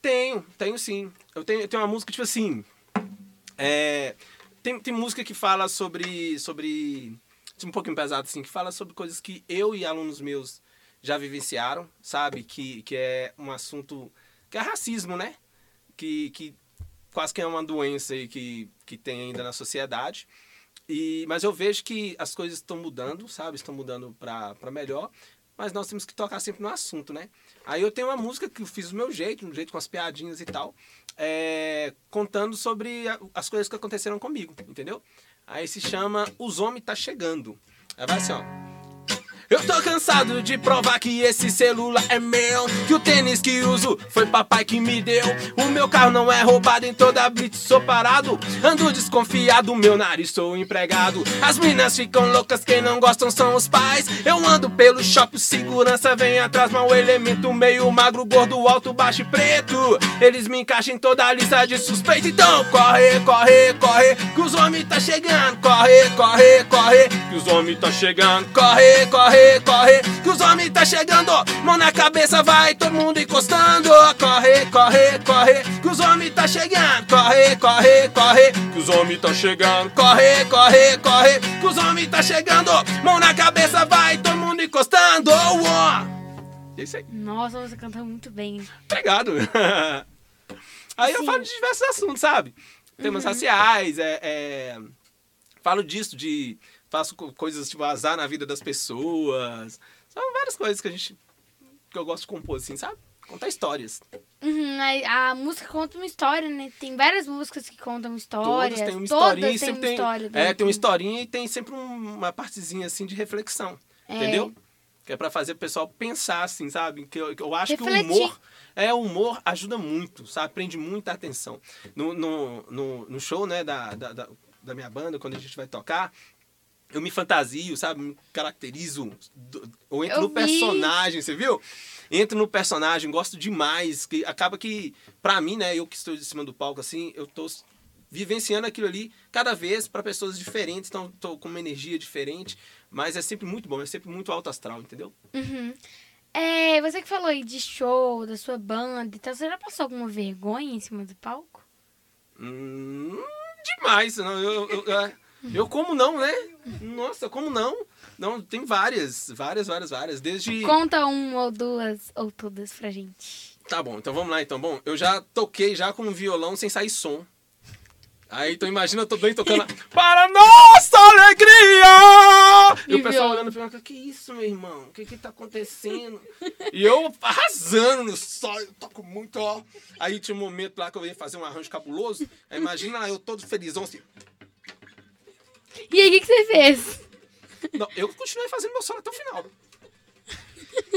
Speaker 2: Tenho, tenho sim. Eu tenho, eu tenho uma música, tipo assim. É, tem, tem música que fala sobre. sobre. tipo, um pouquinho pesado, assim, que fala sobre coisas que eu e alunos meus já vivenciaram, sabe? Que, que é um assunto. Que é racismo, né? Que, que quase que é uma doença aí que, que tem ainda na sociedade. E, mas eu vejo que as coisas estão mudando, sabe? Estão mudando para melhor. Mas nós temos que tocar sempre no assunto, né? Aí eu tenho uma música que eu fiz do meu jeito, do jeito com as piadinhas e tal, é, contando sobre a- as coisas que aconteceram comigo, entendeu? Aí se chama Os Homens Tá Chegando. Aí vai assim, ó. Eu tô cansado de provar que esse celular é meu Que o tênis que uso foi papai que me deu. O meu carro não é roubado, em toda blitz sou parado. Ando desconfiado, meu nariz sou empregado. As minas ficam loucas, quem não gostam são os pais. Eu ando pelo shopping, segurança vem atrás Mau elemento, meio magro, gordo, alto, baixo e preto. Eles me encaixam em toda a lista de suspeito Então corre, corre, corre Que os homens tá chegando. Corre, corre, corre Que os homens tá chegando. Corre, corre, corre Que os homens tá chegando Mão na cabeça, vai todo mundo encostando Corre, corre, corre Que os homens tá chegando Corre, corre, corre Que os homens tá chegando Corre, corre, corre Que os homens tá chegando Mão na cabeça, vai todo mundo encostando oh. É isso aí
Speaker 1: Nossa, você canta muito bem.
Speaker 2: Obrigado. [LAUGHS] Aí eu
Speaker 1: Sim.
Speaker 2: falo de diversos assuntos, sabe? Temas raciais, é, é, falo disso, de. Faço co- coisas tipo azar na vida das pessoas. São várias coisas que a gente. que eu gosto de compor, assim, sabe? Contar histórias.
Speaker 1: Uhum, a, a música conta uma história, né? Tem várias músicas que contam histórias.
Speaker 2: Todas têm uma
Speaker 1: todas
Speaker 2: historinha
Speaker 1: têm
Speaker 2: sempre tem.
Speaker 1: história.
Speaker 2: É, tem uma historinha e tem sempre um- uma partezinha assim de reflexão.
Speaker 1: É.
Speaker 2: Entendeu? Que é pra fazer o pessoal pensar, assim, sabe? Que eu, que eu acho que
Speaker 1: Refletir.
Speaker 2: o humor. É, o humor ajuda muito, sabe? Prende muita atenção. No, no, no, no show, né, da, da, da minha banda, quando a gente vai tocar, eu me fantasio, sabe? Me caracterizo. Ou entro
Speaker 1: Eu
Speaker 2: no
Speaker 1: vi.
Speaker 2: personagem, você viu? Entro no personagem, gosto demais. Que acaba que, pra mim, né, eu que estou de cima do palco, assim, eu tô vivenciando aquilo ali cada vez para pessoas diferentes, então tô com uma energia diferente, mas é sempre muito bom, é sempre muito alto astral, entendeu?
Speaker 1: Uhum. É, você que falou aí de show, da sua banda e tal, você já passou alguma vergonha em cima do palco?
Speaker 2: Hum, demais, não, eu, eu, eu, eu como não, né? Nossa, como não? Não, tem várias, várias, várias, várias, desde...
Speaker 1: Conta uma ou duas ou todas pra gente.
Speaker 2: Tá bom, então vamos lá então. Bom, eu já toquei já com um violão sem sair som. Aí, então imagina, eu tô bem tocando [LAUGHS] Para nossa alegria! E,
Speaker 1: E
Speaker 2: o pessoal olhando e perguntando, que isso, meu irmão? O que que tá acontecendo? e eu arrasando no sol, eu toco muito, ó. Aí tinha um momento lá que eu ia fazer um arranjo cabuloso. Aí imagina eu todo felizão assim.
Speaker 1: E aí, o que, que você fez?
Speaker 2: Não, eu continuei fazendo meu solo até o final.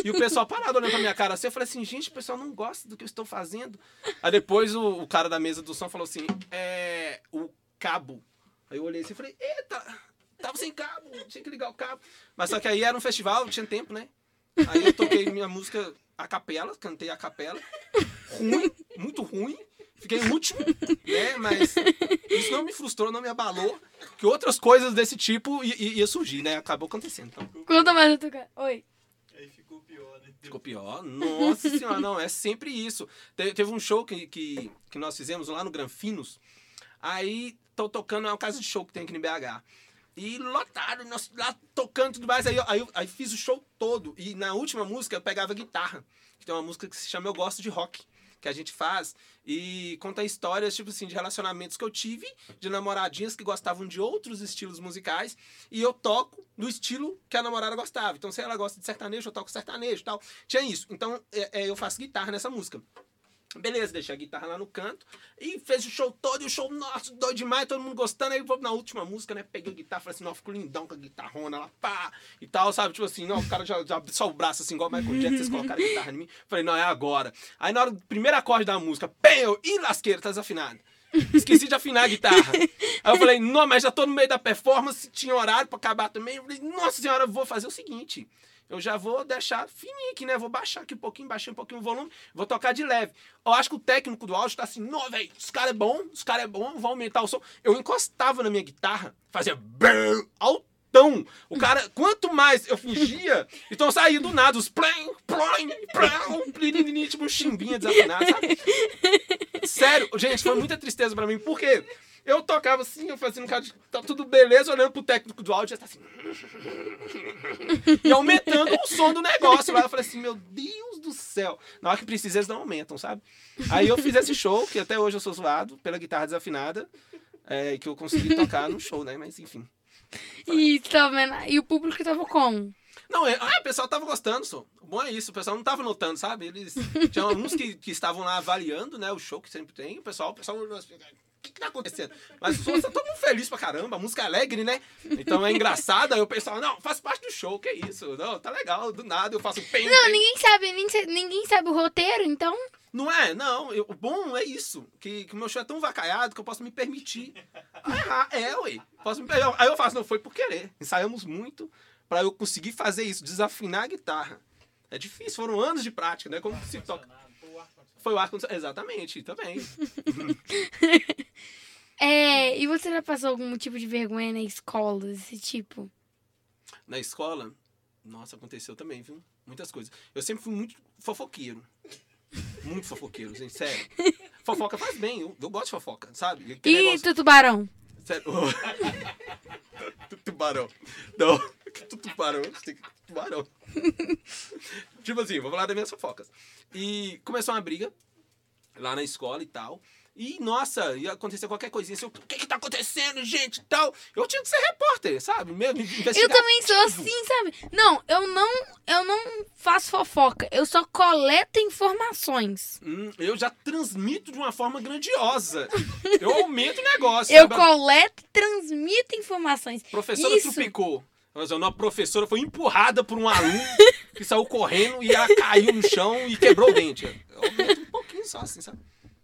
Speaker 2: E o pessoal parado olhando pra minha cara assim, eu falei assim, gente, o pessoal não gosta do que eu estou fazendo. Aí depois o, o cara da mesa do som falou assim, é. o cabo. Aí eu olhei assim e falei, eita, tava sem cabo, tinha que ligar o cabo. Mas só que aí era um festival, tinha tempo, né? Aí eu toquei minha música a capela, cantei a capela. Ruim, muito ruim. Fiquei em último, [LAUGHS] né? Mas isso não me frustrou, não me abalou. Que outras coisas desse tipo ia surgir, né? Acabou acontecendo. Então,
Speaker 1: Conta mais a tua cara. Oi.
Speaker 3: Aí ficou pior, né?
Speaker 2: ficou pior. Nossa senhora, não, é sempre isso. Te- teve um show que, que, que nós fizemos lá no Granfinos. Aí tô tocando, é uma casa de show que tem aqui em BH. E lotado, nós lá tocando e tudo mais. Aí, eu- aí, aí fiz o show todo. E na última música eu pegava guitarra. Que tem uma música que se chama Eu Gosto de Rock. Que a gente faz e conta histórias, tipo assim, de relacionamentos que eu tive, de namoradinhas que gostavam de outros estilos musicais, e eu toco no estilo que a namorada gostava. Então, se ela gosta de sertanejo, eu toco sertanejo e tal. Tinha isso. Então, é, é, eu faço guitarra nessa música. Beleza, deixei a guitarra lá no canto e fez o show todo, e o show, nossa, doido demais, todo mundo gostando. Aí na última música, né? Peguei a guitarra, falei assim, não, fico lindão com a guitarrona lá, pá, e tal, sabe? Tipo assim, não, o cara já, já só o braço assim, igual o Michael Jackson, vocês colocaram a guitarra em mim. Falei, não, é agora. Aí na hora do primeiro acorde da música, pem, eu, ih, lasqueira, tá desafinado. Esqueci de afinar a guitarra. Aí eu falei, não, mas já tô no meio da performance, tinha horário pra acabar também. Eu falei, nossa senhora, vou fazer o seguinte. Eu já vou deixar fininho aqui, né? Vou baixar aqui um pouquinho, baixei um pouquinho o volume, vou tocar de leve. Eu acho que o técnico do áudio tá assim, não, velho, os caras é bom, os caras é bom, vou aumentar o som. Eu encostava na minha guitarra, fazia brrr, altão. O cara, quanto mais eu fingia, [LAUGHS] então saía do nada os plém, plém, plém, tipo um chimbinha desafinado, sabe? Sério, gente, foi muita tristeza pra mim, porque eu tocava assim, eu fazia um cara de, tá tudo beleza, olhando pro técnico do áudio, já tá assim. E aumentando o som do negócio. Lá eu falei assim, meu Deus do céu. Na hora que precisa, eles não aumentam, sabe? Aí eu fiz esse show, que até hoje eu sou zoado pela guitarra desafinada, é, que eu consegui tocar no show, né? Mas enfim.
Speaker 1: E, tá vendo? e o público tava como?
Speaker 2: Não, é, ah, o pessoal tava gostando, só. O bom é isso, o pessoal não tava notando, sabe? Eles tinham alguns que, que estavam lá avaliando, né, o show que sempre tem, o pessoal, o pessoal que, que tá acontecendo? Mas os outros tá todo mundo feliz pra caramba, a música é alegre, né? Então é engraçada, aí o pessoal, não, faz parte do show, que isso? Não, tá legal, do nada eu faço pem,
Speaker 1: Não, ninguém sabe, ninguém, ninguém sabe o roteiro, então.
Speaker 2: Não é, não. eu- o bom é isso. Que, que o meu show é tão vacaiado que eu posso me permitir. Ah, é, ué. Posso me, aí eu faço, não, foi por querer. Ensaiamos muito pra eu conseguir fazer isso, desafinar a guitarra. É difícil, foram anos de prática, né? Como se toca. Foi o ar Exatamente, também. [LAUGHS]
Speaker 1: É, e você já passou algum tipo de vergonha na escola, desse tipo?
Speaker 2: Na escola, nossa, aconteceu também, viu? Muitas coisas. Eu sempre fui muito fofoqueiro. Muito fofoqueiro, gente, sério. Fofoca faz bem, eu, eu gosto de fofoca, sabe? Aquele
Speaker 1: E
Speaker 2: negócio-
Speaker 1: tu tubarão?
Speaker 2: Sério. [LAUGHS] Tu- tubarão. Não, [LAUGHS] tu- tubarão. Tubarão. [LAUGHS] tipo assim, vou falar das minhas fofocas. E começou uma briga lá na escola e tal. E, nossa, ia acontecer qualquer coisinha assim, o que que tá acontecendo, gente, tal. Eu tinha que ser repórter, sabe? Mesmo,
Speaker 1: Eu também sou assim, sabe? Não, eu não, eu não faço fofoca, eu só coleto informações.
Speaker 2: Hum, eu já transmito de uma forma grandiosa. Eu aumento o negócio.
Speaker 1: Eu
Speaker 2: sabe?
Speaker 1: coleto e transmito informações.
Speaker 2: Professora
Speaker 1: Isso.
Speaker 2: trupicou. Mas a professora foi empurrada por um aluno [LAUGHS] que saiu correndo e ela caiu no chão e quebrou o dente. Um pouquinho só, assim, sabe?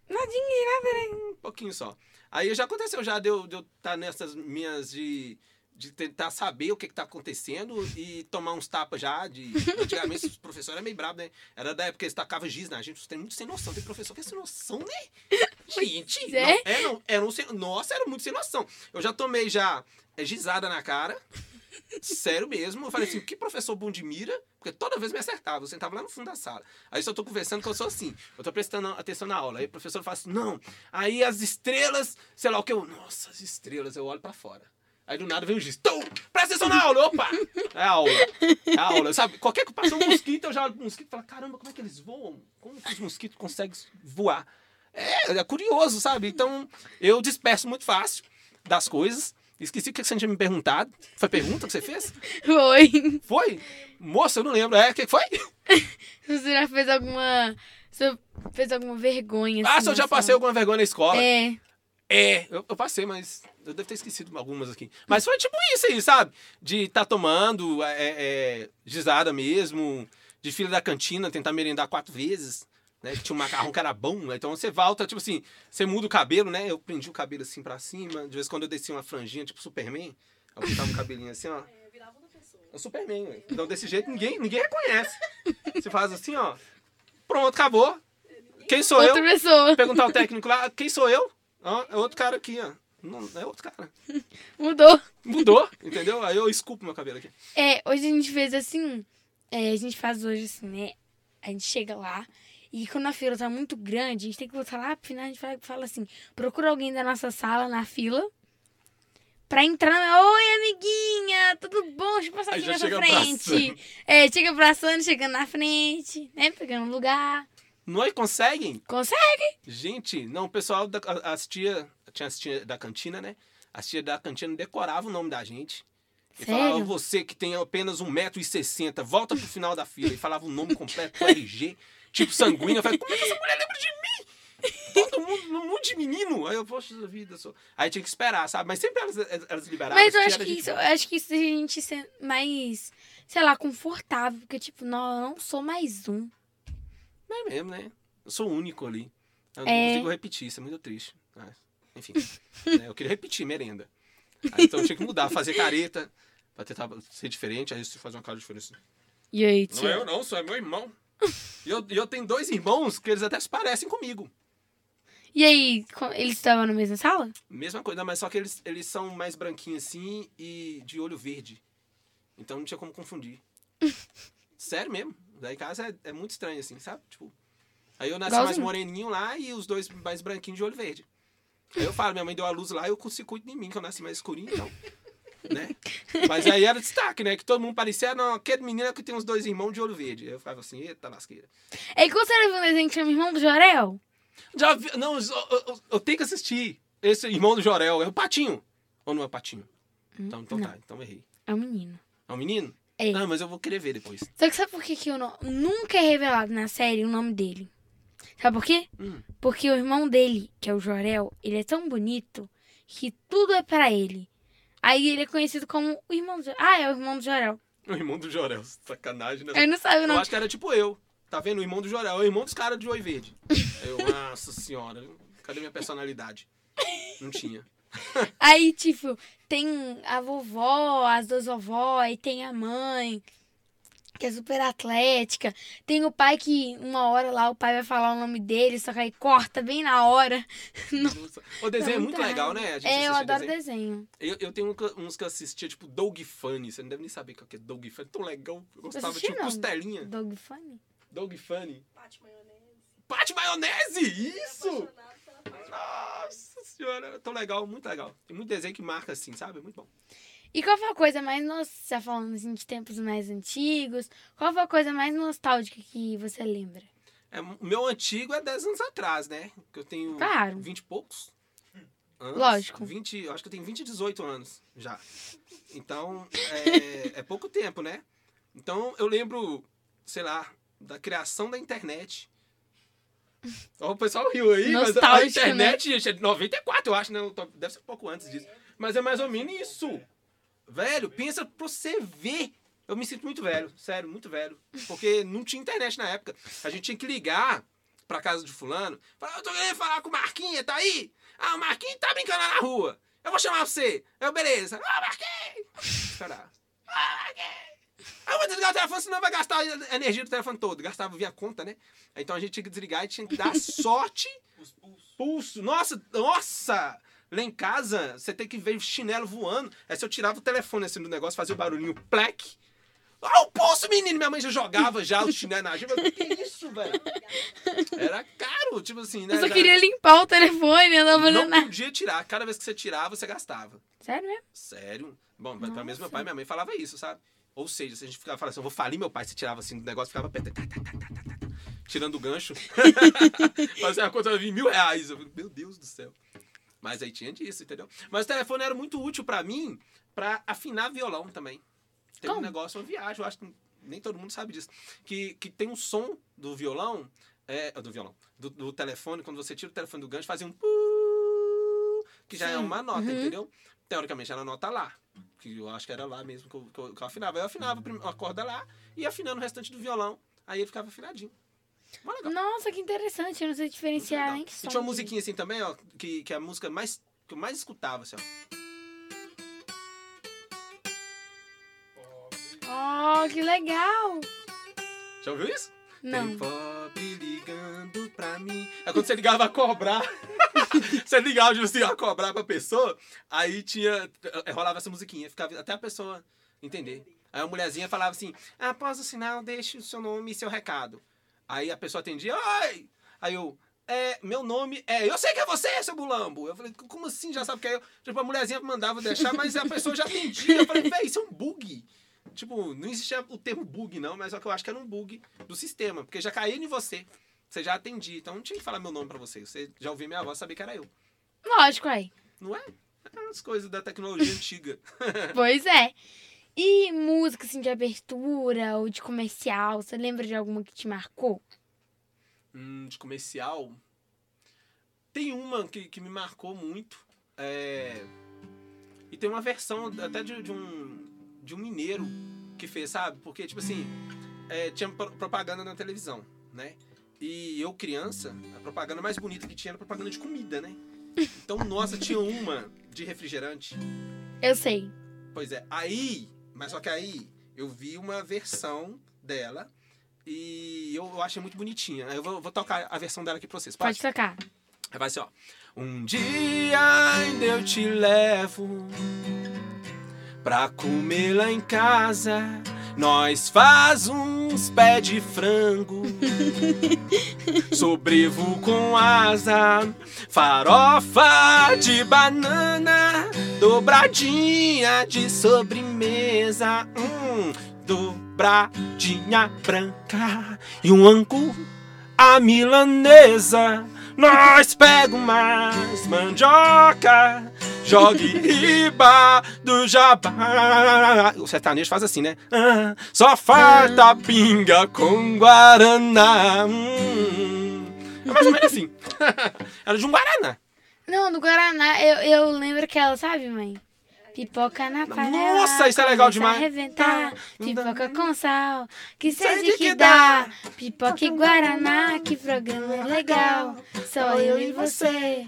Speaker 1: Nadinha né?
Speaker 2: Um pouquinho só. Aí já aconteceu já de eu estar tá nessas minhas de, de tentar saber o que, que tá acontecendo e tomar uns tapas já. De, antigamente os professores eram meio bravos, né? Era da época que eles tacavam giz na gente. Vocês têm muito sem noção. Tem professor que é sem noção, né? [LAUGHS] Gente,
Speaker 1: é.
Speaker 2: não, não, era um sem, nossa, era muito sem noção. Eu já tomei já é, gizada na cara. Sério mesmo. Eu falei assim, [LAUGHS] que professor bom de mira? Porque toda vez me acertava. Eu sentava lá no fundo da sala. Aí só tô conversando que eu sou assim. Eu tô prestando atenção na aula. Aí o professor fala assim, não. Aí as estrelas, sei lá o que eu. Nossa, as estrelas, eu olho pra fora. Aí do nada vem o giz. Tum! Presta atenção na aula! Opa! É a aula. É a aula. Sabe? Qualquer que passa um mosquito, eu já olho pro mosquito e falo, caramba, como é que eles voam? Como que os mosquitos conseguem voar? É, é curioso, sabe? Então, eu disperso muito fácil das coisas. Esqueci o que você tinha me perguntado. Foi pergunta que você fez? [LAUGHS]
Speaker 1: Foi.
Speaker 2: Foi? Moça, eu não lembro. É, o que foi? [LAUGHS]
Speaker 1: Você já fez alguma. Você fez alguma vergonha?
Speaker 2: Ah,
Speaker 1: assim,
Speaker 2: se eu já passei
Speaker 1: sala?
Speaker 2: alguma vergonha na escola.
Speaker 1: É.
Speaker 2: É, eu, eu passei, mas eu devo ter esquecido algumas aqui. Mas foi tipo isso aí, sabe? De estar tomando é, é, gizada mesmo, de fila da cantina, tentar merendar quatro vezes, né? Que tinha um macarrão que era bom, né? Então você volta, tipo assim, você muda o cabelo, né? Eu prendi o cabelo assim pra cima, de vez em quando eu descia uma franjinha, tipo Superman, eu botava um cabelinho assim, ó. [LAUGHS]
Speaker 4: É, virava outra pessoa.
Speaker 2: É o Superman, ué. Então desse jeito ninguém, ninguém reconhece. Você faz assim, ó. Pronto, acabou. Quem sou
Speaker 1: Outra
Speaker 2: eu?
Speaker 1: pessoa.
Speaker 2: Perguntar ao técnico lá, quem sou eu? Ó, é outro cara aqui, ó. Não, é outro cara.
Speaker 1: Mudou.
Speaker 2: Mudou, entendeu? Aí eu esculpo meu cabelo aqui.
Speaker 1: É, hoje a gente fez assim. é, a gente faz hoje assim, né? A gente chega lá e quando a fila tá muito grande, a gente tem que voltar lá pro final, a gente fala, fala assim: procura alguém da nossa sala na fila pra entrar. na- Oi, amiguinha, tudo bom? Deixa eu passar
Speaker 2: Aí
Speaker 1: aqui na sua frente.
Speaker 2: abraçando. [LAUGHS]
Speaker 1: É, chega abraçando, chegando na frente, né? Pegando lugar.
Speaker 2: Nós conseguem?
Speaker 1: Consegue?
Speaker 2: Gente, não, o pessoal, da, as tia, tinha as tia da cantina, né? As tia da cantina decoravam o nome da gente. E
Speaker 1: Sério?
Speaker 2: falava, você que tem apenas 1,60m, volta pro final da fila. E falava o nome completo do RG, tipo sanguíneo. Eu falei, como é que essa mulher lembra de mim? Todo mundo, no mundo de menino. Aí eu, poxa vida, sou... Aí tinha que esperar, sabe? Mas sempre elas, elas liberavam.
Speaker 1: Mas eu
Speaker 2: tia
Speaker 1: acho que isso, acho que isso a gente ser mais, sei lá, confortável. Porque, tipo, não, eu não sou mais um.
Speaker 2: É mesmo, né? Eu sou o único ali. Eu não
Speaker 1: É.
Speaker 2: consigo repetir, isso é muito triste. Ah, enfim, [LAUGHS] né, eu queria repetir merenda. Aí, então eu tinha que mudar, fazer careta, pra tentar ser diferente. Aí você faz uma cara diferente.
Speaker 1: E aí,
Speaker 2: Não é eu não, sou é meu irmão. E eu, eu tenho dois irmãos que eles até se parecem comigo.
Speaker 1: E aí, eles estavam na mesma sala?
Speaker 2: Mesma coisa, mas só que eles, eles são mais branquinhos assim e de olho verde. Então não tinha como confundir. [LAUGHS] Sério mesmo. Daí em casa é, é muito estranho, assim, sabe? Tipo. Aí eu nasci mais
Speaker 1: Igualzinho.
Speaker 2: moreninho lá e os dois mais branquinhos de olho verde. Aí eu falo, minha mãe deu a luz lá e eu curto em mim, que eu nasci mais escurinho, então. [LAUGHS] né? Mas aí era destaque, né? Que todo mundo parecia, não, aquele menino que tem uns dois irmãos de olho verde. Eu ficava assim, eita lasqueira.
Speaker 1: É que você viu um desenho que chama Irmão do Jorel?
Speaker 2: Já vi, não, eu, eu- eu tenho que assistir. Esse irmão do Jorel, é o Patinho. Ou não é o Patinho? Então, então
Speaker 1: não.
Speaker 2: tá, então errei.
Speaker 1: É um menino.
Speaker 2: É um menino?
Speaker 1: É.
Speaker 2: Ah, mas eu vou querer ver depois.
Speaker 1: Só que sabe por que, que eu não, nunca é revelado na série o nome dele? Sabe por quê?
Speaker 2: Hum.
Speaker 1: Porque o irmão dele, que é o Jorel, ele é tão bonito que tudo é pra ele. Aí ele é conhecido como o irmão do Ah, é o irmão do Jorel.
Speaker 2: O irmão do Jorel, sacanagem, né?
Speaker 1: Ele não sabe o
Speaker 2: Eu acho que era tipo eu. Tá vendo? O irmão do Jorel, é o irmão dos caras de olho verde. Eu, nossa senhora, cadê minha personalidade? Não tinha.
Speaker 1: Aí, tipo, tem a vovó, as duas vovós, aí tem a mãe, que é super atlética. Tem o pai que, uma hora lá, o pai vai falar o nome dele, só que aí corta bem na hora. [LAUGHS]
Speaker 2: Nossa. O desenho é muito legal, né? A gente
Speaker 1: É, eu adoro
Speaker 2: desenho.
Speaker 1: desenho.
Speaker 2: Eu, eu tenho um que- uns que eu assistia, tipo Doug Funny. Você não deve nem saber o que é Doug Funny. Tão legal. Eu gostava,
Speaker 1: assisti,
Speaker 2: tipo
Speaker 1: não.
Speaker 2: Costelinha.
Speaker 1: Dog Funny.
Speaker 2: Doug Funny.
Speaker 4: Pate maionese.
Speaker 2: Pate maionese! Isso!
Speaker 4: Pate
Speaker 2: Nossa senhora, tão legal, muito legal. Tem muito desenho que marca assim, sabe? Muito bom.
Speaker 1: E qual foi a coisa mais, nos... você tá falando assim, de tempos mais antigos, qual foi a coisa mais nostálgica que você lembra?
Speaker 2: É, o meu antigo é 10 anos atrás, né? Que eu tenho
Speaker 1: Claro.
Speaker 2: 20 e poucos. Anos.
Speaker 1: Lógico.
Speaker 2: 20, eu acho que eu tenho 20 e 18 anos já. Então, é, [LAUGHS] é pouco tempo, né? Então, eu lembro, sei lá, da criação da internet. Ó, o pessoal riu aí, mas a
Speaker 1: Nostálgico,
Speaker 2: internet, gente, é de 94, eu acho, né? Deve ser um pouco antes disso. Mas é mais ou menos isso. Velho, pensa pra você ver. Eu me sinto muito velho, sério, muito velho. Porque não tinha internet na época. A gente tinha que ligar pra casa de fulano. Falar, eu tô querendo falar com o Marquinhos, tá aí? Ah, o Marquinhos tá brincando lá na rua. Eu vou chamar você. Eu, beleza. Ah, Marquinhos! Esperar. Ah, Marquinhos! Ah, eu vou desligar o telefone, senão vai gastar a energia do telefone todo. Gastava via conta, né? Então a gente tinha que desligar e tinha que dar [LAUGHS] sorte
Speaker 3: Os pulsos.
Speaker 2: pulso. Nossa, nossa! Lá em casa, você tem que ver chinelo voando. Aí se eu tirava o telefone assim do negócio, fazia o barulhinho plec. Ah, o pulso, menino! Minha mãe já jogava já o chinelo na gente. O que é isso, velho? Era caro, tipo assim, né?
Speaker 1: Eu só queria limpar o telefone, eu não tava
Speaker 2: Não
Speaker 1: nada.
Speaker 2: podia tirar. Cada vez que você tirava, você gastava.
Speaker 1: Sério mesmo?
Speaker 2: Sério? Bom, pra mesmo
Speaker 1: Nossa.
Speaker 2: meu pai e minha mãe falava isso, sabe? Ou seja, se a gente ficava falando assim, eu vou falir meu pai, você tirava assim do negócio, ficava perto, tá, tá, tá, tá, tá, tá, tirando o gancho. Fazia a conta vir mil reais. Eu falei, meu Deus do céu. Mas aí tinha disso, entendeu? Mas o telefone era muito útil pra mim pra afinar violão também. Tem um
Speaker 1: Como?
Speaker 2: negócio, uma viagem, eu acho que nem todo mundo sabe disso. Que, que tem um som do violão, é, do violão, do, do telefone, quando você tira o telefone do gancho, fazia um que já é
Speaker 1: Sim.
Speaker 2: uma nota,
Speaker 1: Uhum.
Speaker 2: entendeu? Teoricamente era a nota lá. Que eu acho que era lá mesmo que eu, que eu, que eu afinava. Eu afinava prim- uma corda lá e afinando o restante do violão. Aí ele ficava afinadinho.
Speaker 1: Nossa, que interessante, eu não sei diferenciar nem que
Speaker 2: E tinha uma musiquinha assim também, ó, que, que é a música mais, que eu mais escutava, assim, ó.
Speaker 1: Oh, que legal!
Speaker 2: Já ouviu isso?
Speaker 1: Não.
Speaker 2: Tem pobre ligando pra mim. É quando você ligava a cobrar. [LAUGHS] você ligava de você a cobrar pra pessoa, aí tinha. eh, Rolava essa musiquinha, ficava até a pessoa entender. Aí a mulherzinha falava assim: após o sinal, deixe o seu nome e seu recado. Aí a pessoa atendia, oi! Aí eu. É, meu nome é. Eu sei que é você, seu bulambo. Eu falei, como assim? Já sabe que é eu? Tipo, a mulherzinha mandava deixar, mas a pessoa já atendia. Eu falei, véi, isso é um bug. Tipo, não existia o termo bug, não, mas só que eu acho que era um bug do sistema, porque já caía em você. Você já atendia, então não tinha que falar meu nome pra você. Você já ouvia minha voz, sabia que era eu.
Speaker 1: Lógico, aí.
Speaker 2: Não é? É As coisas da tecnologia antiga.
Speaker 1: Pois é. E música, assim, de abertura ou de comercial, você lembra de alguma que te marcou?
Speaker 2: Hum, de comercial. Tem uma que, que me marcou muito. é, E tem uma versão até de, de um, de um mineiro que fez, sabe? Porque, tipo assim, é, tinha pro- propaganda na televisão, né? E eu, criança, a propaganda mais bonita que tinha era propaganda de comida, né? Então, nossa, tinha uma de refrigerante.
Speaker 1: Eu sei.
Speaker 2: Pois é, aí, mas só que aí eu vi uma versão dela e eu, achei muito bonitinha. Eu vou, vou tocar a versão dela aqui pra vocês.
Speaker 1: Pode
Speaker 2: Pode?
Speaker 1: tocar.
Speaker 2: Vai assim, ó. Um dia ainda eu te levo pra comer lá em casa. Nós faz uns pé de frango, [LAUGHS] sobrevo com asa, farofa de banana, dobradinha de sobremesa, hum, dobradinha branca e um angu a milanesa. Nós pega umas mandioca, jogue riba do jabá. O sertanejo faz assim, né? Ah, só falta pinga com guaraná. Hum. É mais ou menos assim. [LAUGHS] Era de um guaraná.
Speaker 1: Não, do Guaraná, eu, eu lembro que ela, sabe, mãe? Pipoca na panela.
Speaker 2: Nossa, isso é legal demais.
Speaker 1: Arrebentar. Pipoca com sal. Que sede
Speaker 2: de
Speaker 1: que
Speaker 2: que
Speaker 1: dá. Pipoca e Guaraná. Que programa legal. Só eu e você.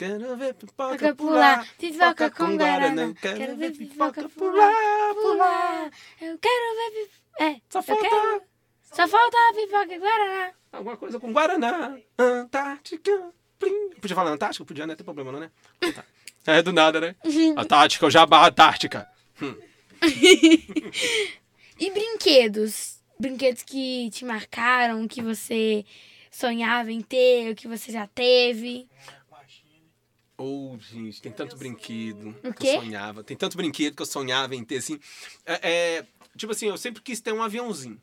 Speaker 2: Quero ver pipoca pular.
Speaker 1: Pipoca com Guaraná. Quero ver pipoca pular. Pular. Eu quero ver pipoca. É,
Speaker 2: Só
Speaker 1: eu
Speaker 2: falta
Speaker 1: quero. Só falta a pipoca Guaraná.
Speaker 2: alguma coisa com Guaraná. Antártica. Plim. Podia falar Antártica? Podia, não tem problema não, né? É do nada, né? [LAUGHS] Antártica, o Jabá Antártica. [LAUGHS]
Speaker 1: E brinquedos? Brinquedos que te marcaram, que você sonhava em ter, ou que você já teve?
Speaker 2: Ô, gente, tem tanto brinquedo
Speaker 1: O
Speaker 2: que
Speaker 1: quê?
Speaker 2: eu sonhava. Tem tanto brinquedo que eu sonhava em ter, assim. É, é, tipo assim, eu sempre quis ter um aviãozinho.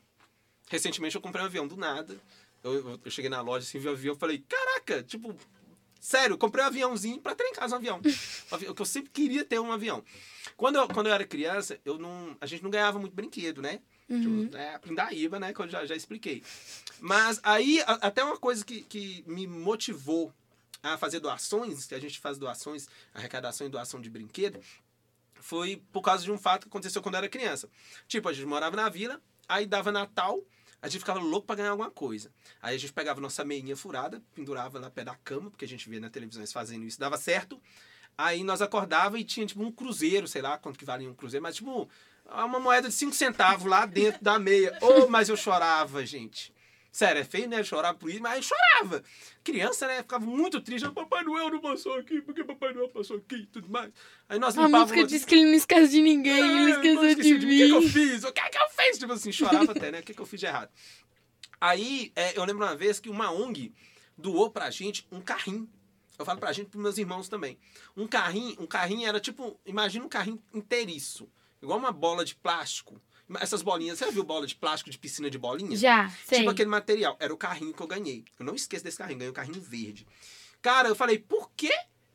Speaker 2: Recentemente eu comprei um avião do nada. Eu, eu- cheguei na loja, assim, vi o avião, falei, caraca, tipo, sério, comprei um aviãozinho pra ter em casa um avião. [LAUGHS] Um avião que eu sempre queria ter um avião. Quando eu, quando eu era criança, eu não, a gente não ganhava muito brinquedo, né? Tipo, é, a Pindaíba, né? Que eu já, já expliquei. Mas aí, a- até uma coisa que, que me motivou a fazer doações, que a gente faz doações, arrecadação e doação de brinquedo, foi por causa de um fato que aconteceu quando eu era criança. Tipo, a gente morava na vila, aí dava Natal, a gente ficava louco pra ganhar alguma coisa. Aí a gente pegava nossa meinha furada, pendurava lá pé da cama, porque a gente via na televisão eles fazendo isso, dava certo. Aí nós acordava e tinha tipo um cruzeiro, sei lá quanto que valia um cruzeiro, mas tipo uma moeda de 5 centavos lá dentro da meia. Oh, mas eu chorava, gente. Sério, é feio, né? Eu chorava por isso, mas chorava. Criança, né? Ficava muito triste. "Ah, Papai Noel não passou aqui, porque Papai Noel passou aqui e tudo mais. Aí nós
Speaker 1: A
Speaker 2: limpávamos...
Speaker 1: música diz que ele não esquece de ninguém, ele
Speaker 2: É, eu
Speaker 1: esqueceu
Speaker 2: esqueci
Speaker 1: de
Speaker 2: O que, que eu
Speaker 1: mim.
Speaker 2: fiz? O que, que eu fiz? Tipo assim, chorava até, né? O que, que eu fiz de errado? Aí, é, eu lembro uma vez que uma ONG doou pra gente um carrinho. Eu falo pra gente pros meus irmãos também. Um carrinho, um carrinho era tipo, imagina um carrinho inteiriço. Igual uma bola de plástico. Essas bolinhas, você já viu bola de plástico de piscina de bolinha?
Speaker 1: Já, sei.
Speaker 2: Tipo aquele material. Era o carrinho que eu ganhei. Eu não esqueço desse carrinho. Ganhei um carrinho verde. Cara, eu falei, por que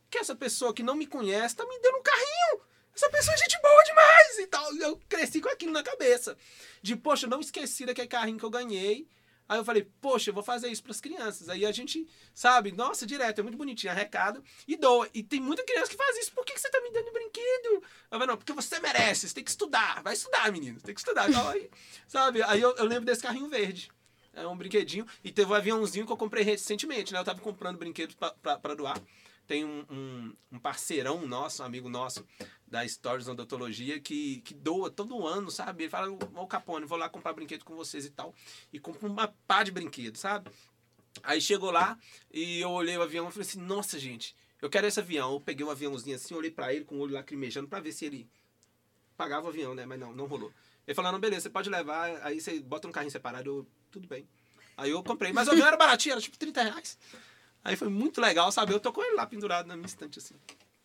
Speaker 2: que essa pessoa que não me conhece tá me dando um carrinho? Essa pessoa é gente boa demais e tal. Eu cresci com aquilo na cabeça. De, poxa, eu não esqueci daquele carrinho que eu ganhei. Aí eu falei, poxa, eu vou fazer isso pras crianças. Aí a gente, sabe, nossa, direto, é muito bonitinho, arrecada e doa. E tem muita criança que faz isso. Por que, que você tá me dando brinquedo? Eu falei, não, porque você merece, você tem que estudar. Vai estudar, menino, tem que estudar. Então, aí, sabe, aí eu, eu lembro desse carrinho verde. É um brinquedinho. E teve um aviãozinho que eu comprei recentemente, né? Eu tava comprando brinquedos pra doar. Tem um, um, um parceirão nosso, um amigo nosso, da Stories Odontologia, que, que doa todo ano, sabe? Ele fala, ô Capone, vou lá comprar brinquedo com vocês e tal. E compra uma pá de brinquedo, sabe? Aí chegou lá e eu olhei o avião e falei assim, nossa, gente, eu quero esse avião. Eu peguei o aviãozinho assim, olhei pra ele com o olho lacrimejando pra ver se ele pagava o avião, né? Mas não, não rolou. Ele falou, não, beleza, você pode levar, aí você bota no carrinho separado, eu, tudo bem. Aí eu comprei, mas o avião era baratinho, era tipo 30 reais. Aí foi muito legal, sabe? Eu tô com ele lá pendurado na minha estante, assim.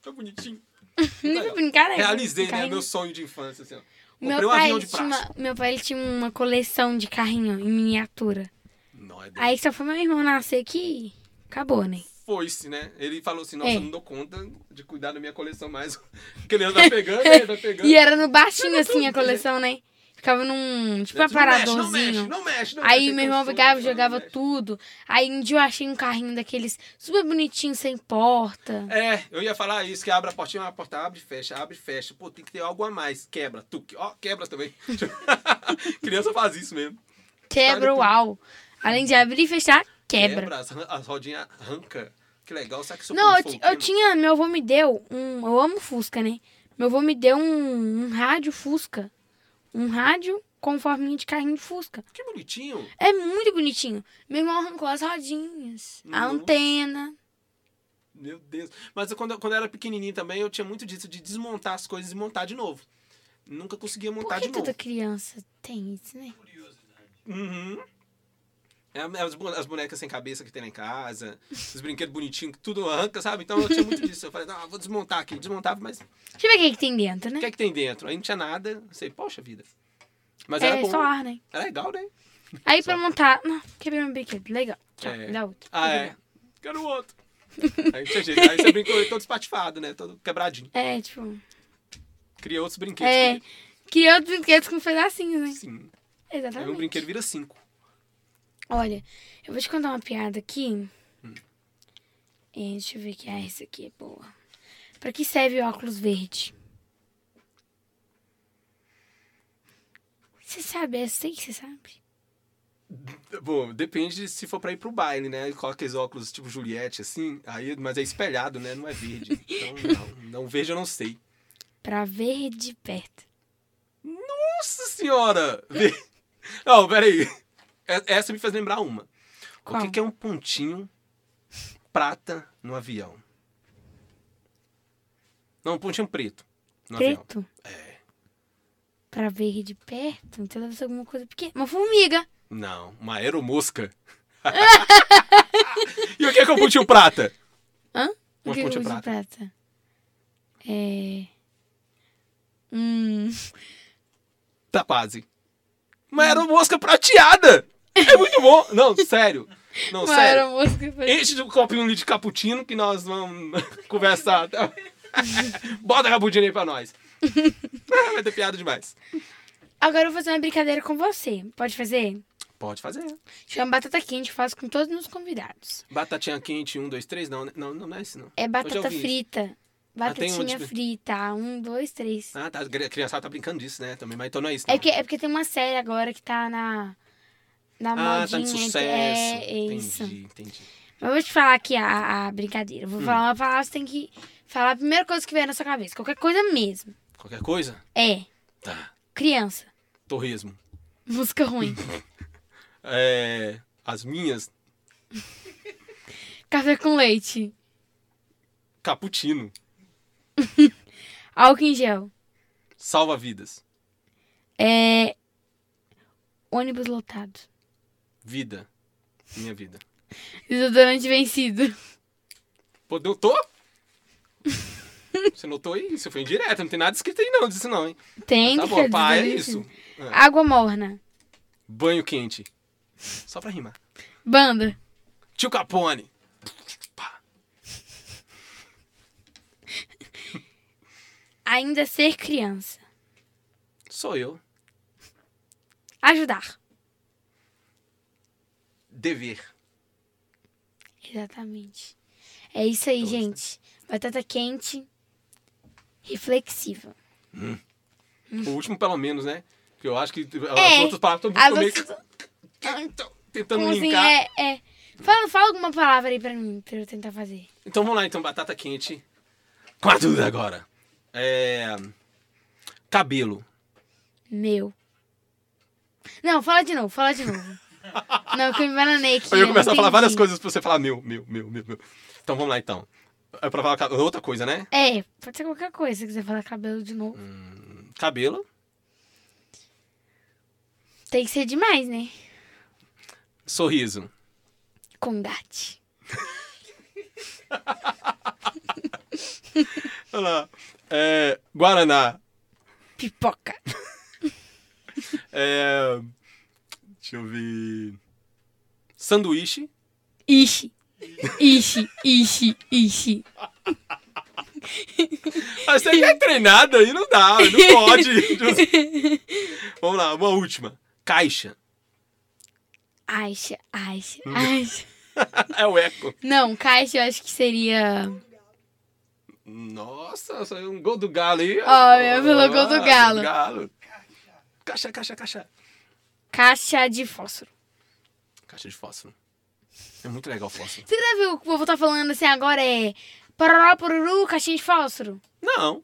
Speaker 2: Foi bonitinho. [LAUGHS]
Speaker 1: Brincadeira.
Speaker 2: Realizei, né? Meu sonho de infância, assim, ó.
Speaker 1: Meu
Speaker 2: Comprei um
Speaker 1: pai, tinha uma, meu pai ele tinha uma coleção de carrinho em miniatura.
Speaker 2: Não, é
Speaker 1: Aí só foi meu irmão nascer que acabou, né?
Speaker 2: Foi-se, né? Ele falou assim, nossa,
Speaker 1: É.
Speaker 2: eu não dou conta de cuidar da minha coleção mais. [LAUGHS] Porque ele vai pegando, né? Vai [LAUGHS] pegando.
Speaker 1: E era no baixinho assim a coleção, né? Ficava num, tipo,
Speaker 2: Não mexe, não mexe, não mexe,
Speaker 1: Aí meu irmão pegava e jogava tudo. Aí um dia eu achei um carrinho daqueles super bonitinho, sem porta.
Speaker 2: É, eu ia falar isso, que abre a portinha, a porta abre e fecha, abre e fecha. Pô, tem que ter algo a mais. Quebra, tuque. Ó, quebra também. [LAUGHS] Criança faz isso mesmo.
Speaker 1: Quebra o uau. Além de abrir e fechar, quebra.
Speaker 2: as, as rodinhas arranca. Que legal, sabe que seu
Speaker 1: Não, eu, eu tinha. Meu avô me deu um. Eu amo Fusca, né? Meu avô me deu um, um rádio Fusca. Um rádio com forminha de carrinho de fusca.
Speaker 2: Que bonitinho.
Speaker 1: É muito bonitinho. Meu irmão arrancou as rodinhas, a
Speaker 2: Nossa.
Speaker 1: antena.
Speaker 2: Meu Deus. Mas eu, quando, eu- quando eu era pequenininho também, eu tinha muito disso, de desmontar as coisas e montar de novo. Nunca conseguia
Speaker 1: Por
Speaker 2: montar
Speaker 1: que
Speaker 2: de novo.
Speaker 1: toda criança tem isso, né?
Speaker 2: Uhum. É, é as, bonecas sem cabeça que tem lá em casa, os brinquedos bonitinhos que tudo arranca, sabe? Então eu tinha muito disso. Eu falei, não, vou desmontar aqui. Desmontava, mas o
Speaker 1: Deixa eu ver o que, que tem dentro, né?
Speaker 2: que é que tem dentro? Aí não tinha nada. Eu sei, poxa vida. Mas
Speaker 1: é
Speaker 2: era bom.
Speaker 1: só ar, né?
Speaker 2: Era legal, né?
Speaker 1: Aí pra montar. Não, quebrei meu brinquedo. Legal. Tchau,
Speaker 2: É.
Speaker 1: me dá outro.
Speaker 2: Ah, é. Quero outro. Aí. Aí você brincou todo espatifado, né? Todo quebradinho.
Speaker 1: É, tipo.
Speaker 2: Cria outros brinquedos.
Speaker 1: É. Criou outros brinquedos com pedacinhos, né?
Speaker 2: Sim. Aí
Speaker 1: Exatamente.
Speaker 2: um brinquedo vira cinco.
Speaker 1: Olha, eu vou te contar uma piada aqui.
Speaker 2: Hum.
Speaker 1: É, deixa eu ver que ah, essa aqui é boa. Pra que serve o óculos verde? Você sabe, eu sei que você sabe.
Speaker 2: Bom, depende de se for pra ir pro baile, né? Coloca aqueles óculos tipo Juliette, assim, aí, mas é espelhado, né? Não é verde. Então, não, não verde eu não sei.
Speaker 1: Pra ver de perto.
Speaker 2: Nossa senhora! Vê- Não, peraí. É- Essa me faz lembrar uma. O
Speaker 1: Qual?
Speaker 2: que, que é um pontinho prata no avião? Não, um pontinho preto no avião.
Speaker 1: Preto? É. Pra ver de perto? Então deve ser alguma coisa pequena. Uma formiga.
Speaker 2: Não, uma aeromosca. [LAUGHS] e o que é, que é um pontinho prata?
Speaker 1: Hã?
Speaker 2: Uma
Speaker 1: o que
Speaker 2: ponte
Speaker 1: eu uso
Speaker 2: prata.
Speaker 1: prata? É. Hum.
Speaker 2: Tá quase. Uma aeromosca prateada! É muito bom! Não, [LAUGHS] sério. Não,
Speaker 1: Uma
Speaker 2: sério.
Speaker 1: foi-
Speaker 2: Enche de um copinho de cappuccino que nós vamos [LAUGHS] conversar. tá? [LAUGHS] Bota cappuccino aí pra nós. Vai ter piada demais.
Speaker 1: Agora eu vou fazer uma brincadeira com você. Pode fazer?
Speaker 2: Pode fazer.
Speaker 1: Chama batata quente, faço com todos os convidados.
Speaker 2: Batatinha quente, um, dois, três. Não, né? não, não é esse não.
Speaker 1: É batata
Speaker 2: isso.
Speaker 1: frita.
Speaker 2: tem
Speaker 1: Batatinha
Speaker 2: uma de-
Speaker 1: frita. Um, dois, três.
Speaker 2: Ah, tá. A criançada tá brincando disso, né? Também, mas então não é isso. Não.
Speaker 1: É porque, é porque tem uma série agora que tá na. Na
Speaker 2: ah, tá
Speaker 1: modinha.
Speaker 2: de
Speaker 1: que
Speaker 2: sucesso.
Speaker 1: É, é isso.
Speaker 2: Entendi, entendi.
Speaker 1: Mas eu vou te falar aqui a, a brincadeira. Eu
Speaker 2: Hum.
Speaker 1: vou falar uma palavra, você tem que falar a primeira coisa que vier na sua cabeça. Qualquer coisa mesmo.
Speaker 2: Qualquer coisa?
Speaker 1: É.
Speaker 2: Tá.
Speaker 1: Criança.
Speaker 2: Torresmo.
Speaker 1: Música ruim. [LAUGHS]
Speaker 2: É, as minhas, [LAUGHS]
Speaker 1: Café com leite.
Speaker 2: cappuccino. [LAUGHS]
Speaker 1: Álcool em gel.
Speaker 2: Salva vidas.
Speaker 1: É. Ônibus lotado.
Speaker 2: Vida. Minha vida.
Speaker 1: Desodorante vencido.
Speaker 2: Pô, notou? Você notou aí? Isso foi indireto, não tem nada escrito aí não, disso não, hein?
Speaker 1: Tem
Speaker 2: Tá
Speaker 1: que
Speaker 2: bom,
Speaker 1: ser
Speaker 2: pá, é isso. É.
Speaker 1: Água morna.
Speaker 2: Banho quente. Só pra rimar.
Speaker 1: Banda.
Speaker 2: Tio Capone. Pá.
Speaker 1: Ainda ser criança.
Speaker 2: Sou eu.
Speaker 1: Ajudar.
Speaker 2: Dever.
Speaker 1: Exatamente. É isso aí,
Speaker 2: Todos, né?
Speaker 1: gente. Batata quente. Reflexiva.
Speaker 2: O último, pelo menos, né? Porque eu acho que as
Speaker 1: É,
Speaker 2: outras palavras
Speaker 1: As
Speaker 2: estão meio que
Speaker 1: outras...
Speaker 2: tentando-
Speaker 1: Como assim?
Speaker 2: linkar.
Speaker 1: É, é. Fala, fala alguma palavra aí pra mim, pra eu tentar fazer.
Speaker 2: Então vamos lá, então, batata quente. Com a dúvida agora. É... Cabelo.
Speaker 1: Meu. Não, fala de novo, fala de novo. Não, que eu me bananei aqui.
Speaker 2: Eu ia
Speaker 1: não
Speaker 2: começar a falar várias coisas pra você falar meu, meu, meu, meu, meu. Então vamos lá, então. É pra falar outra coisa, né?
Speaker 1: É, pode ser qualquer coisa, se quiser falar cabelo de novo.
Speaker 2: Cabelo.
Speaker 1: Tem que ser demais, né?
Speaker 2: Sorriso.
Speaker 1: Combate. [LAUGHS]
Speaker 2: Olha lá. É, Guaraná.
Speaker 1: Pipoca. [LAUGHS]
Speaker 2: É, deixa eu ver. Sanduíche.
Speaker 1: Ixi. Ixi, ixi, ixi.
Speaker 2: Ah, você é treinada aí, não dá, não pode. [LAUGHS] Vamos lá, uma última. Caixa.
Speaker 1: Aixa, aixa,
Speaker 2: Hum.
Speaker 1: aixa. [LAUGHS]
Speaker 2: É o eco.
Speaker 1: Não, caixa eu acho que seria.
Speaker 2: Nossa, saiu um gol do Galo aí.
Speaker 1: Ó, meu, pelo gol do Galo.
Speaker 2: Galo. Caixa, caixa, caixa.
Speaker 1: Caixa de fósforo.
Speaker 2: Caixa de fósforo. É muito legal o fósforo.
Speaker 1: Você já viu o que o povo tá falando assim agora? É. Pororó, poruru, caixinha de fósforo.
Speaker 2: Não.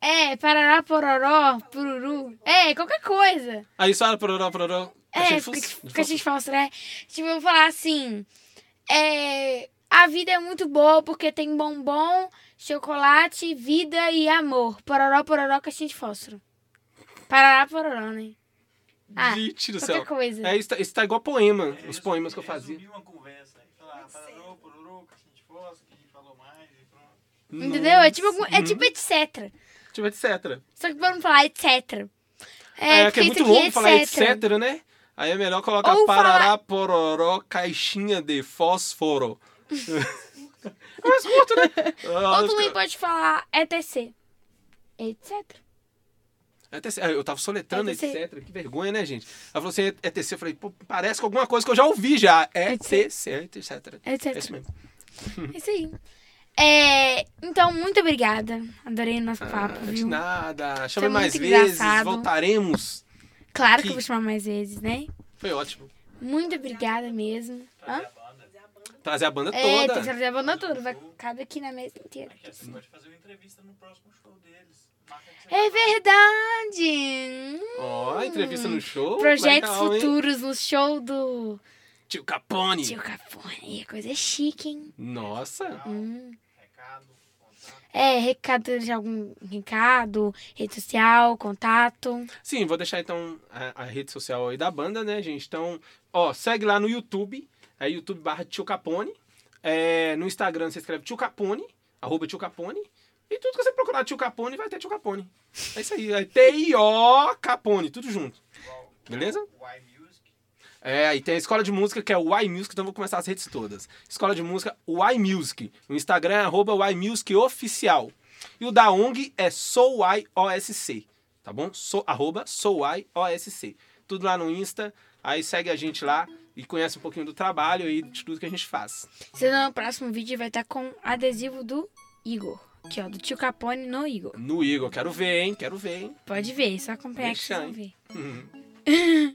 Speaker 3: É.
Speaker 1: É, parará, pororó, pururu. É, qualquer coisa.
Speaker 2: Aí só pororó, pororó.
Speaker 1: É,
Speaker 2: Caixinha de fósforo.
Speaker 1: né? Tipo, eu vou falar assim. É, a vida é muito boa porque tem bombom, chocolate, vida e amor. Pororó, pororó, caixinha de fósforo. Parará, pororó, né? Ah,
Speaker 2: Gente do céu.
Speaker 1: coisa.
Speaker 2: É, isso, tá, isso tá igual poema,
Speaker 3: É,
Speaker 2: os
Speaker 3: resu-
Speaker 2: poemas que eu fazia.
Speaker 3: uma conversa. Aí falar, pararô, pororô, caixinha de fósforo, que a gente falou mais e pronto.
Speaker 1: Entendeu? É tipo, algum- é tipo etc.
Speaker 2: Tipo, etc.
Speaker 1: Só que vamos falar etc.
Speaker 2: É,
Speaker 1: É,
Speaker 2: que é muito
Speaker 1: aqui
Speaker 2: longo falar etc, né? Aí é melhor colocar
Speaker 1: Ou
Speaker 2: parará,
Speaker 1: falar-
Speaker 2: pororó, caixinha de fósforo. [LAUGHS] é mais curto, né? Ah,
Speaker 1: Ou também
Speaker 2: os
Speaker 1: pode falar etc. Etc.
Speaker 2: ETC. Ah, Eu tava soletrando
Speaker 1: ETC.
Speaker 2: etc. Que vergonha, né, gente? Ela falou assim, ETC. Eu falei, pô, parece com alguma coisa que eu já ouvi já. ETC, etc. É
Speaker 1: Etc.
Speaker 2: isso mesmo.
Speaker 1: Isso aí. É, então, muito obrigada. Adorei o nosso papo,
Speaker 2: Ah, de
Speaker 1: viu?
Speaker 2: nada. Chame
Speaker 1: é
Speaker 2: mais vezes.
Speaker 1: engraçado.
Speaker 2: Voltaremos.
Speaker 1: Claro que
Speaker 2: que-
Speaker 1: eu vou chamar mais vezes, né?
Speaker 2: Foi ótimo.
Speaker 1: Muito obrigada mesmo. Hã?
Speaker 3: Fazer a banda.
Speaker 2: Trazer a banda
Speaker 1: É, tem
Speaker 2: toda.
Speaker 1: que trazer a banda toda. Vai cabe aqui na mesa inteira.
Speaker 3: Que você pode fazer uma entrevista no próximo show deles.
Speaker 1: É verdade!
Speaker 2: Ó, entrevista no show.
Speaker 1: Projetos
Speaker 2: legal, hein?
Speaker 1: futuros no show do
Speaker 2: Tio Capone.
Speaker 1: Tio Capone. É coisa chique, hein?
Speaker 2: Nossa.
Speaker 1: Hum.
Speaker 3: Recado.
Speaker 1: É, recado de algum recado, rede social, contato.
Speaker 2: Sim, vou deixar então a, a rede social aí da banda, né, gente? Então, ó, segue lá no YouTube. É YouTube barra Tio Capone. É, no Instagram você escreve Tio Capone, arroba Tio Capone. E tudo que você procurar Tio Capone vai ter Tio Capone. É isso aí. É T-I-O Capone, tudo junto. Beleza?
Speaker 3: Music.
Speaker 2: É, aí tem a escola de música que é o Y Music, então eu vou começar as redes todas. Escola de música Y Music. O Instagram é arroba Oficial. E o da ONG é SouYOSC, tá bom? So, arroba SouYOSC. Tudo lá no Insta. Aí segue a gente lá e conhece um pouquinho do trabalho e de tudo que a gente faz.
Speaker 1: Se no próximo vídeo vai estar com adesivo do Igor. Aqui, ó, do tio Capone no Igor.
Speaker 2: No Igor, quero ver, hein? Quero ver, hein?
Speaker 1: Pode ver, só acompanhar que vocês vão ver.
Speaker 2: Uhum. [LAUGHS]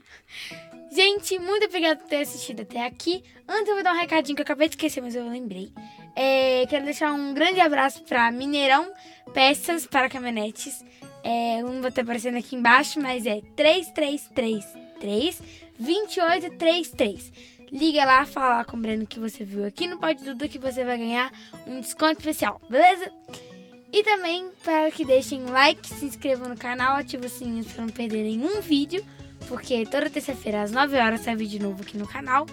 Speaker 1: Gente, muito obrigada por ter assistido até aqui. Antes eu vou dar um recadinho que eu acabei de esquecer, mas eu lembrei. É, quero deixar um grande abraço para Mineirão Peças para Caminhonetes. É, um vai estar aparecendo aqui embaixo, mas é 3333 2833. Liga lá, fala lá com o Breno que você viu aqui no Pode Tudo que você vai ganhar um desconto especial, beleza? E também para que deixem like, se inscrevam no canal, ativem o sininho para não perder nenhum vídeo, porque toda terça-feira às 9 horas sai vídeo novo aqui no canal.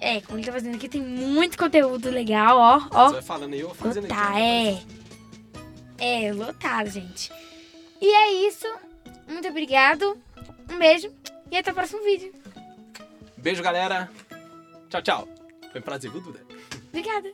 Speaker 1: É, como ele tá fazendo aqui, tem muito conteúdo legal, ó,
Speaker 2: Você
Speaker 1: ó.
Speaker 2: vai falando aí, eu vou fazendo aqui.
Speaker 1: Lotar, é. É, lotado, gente. E é isso. Muito obrigado. Um beijo e até o próximo vídeo.
Speaker 2: Beijo, galera. Tchau, tchau. Foi um prazer, viu, Duda?
Speaker 1: Obrigada.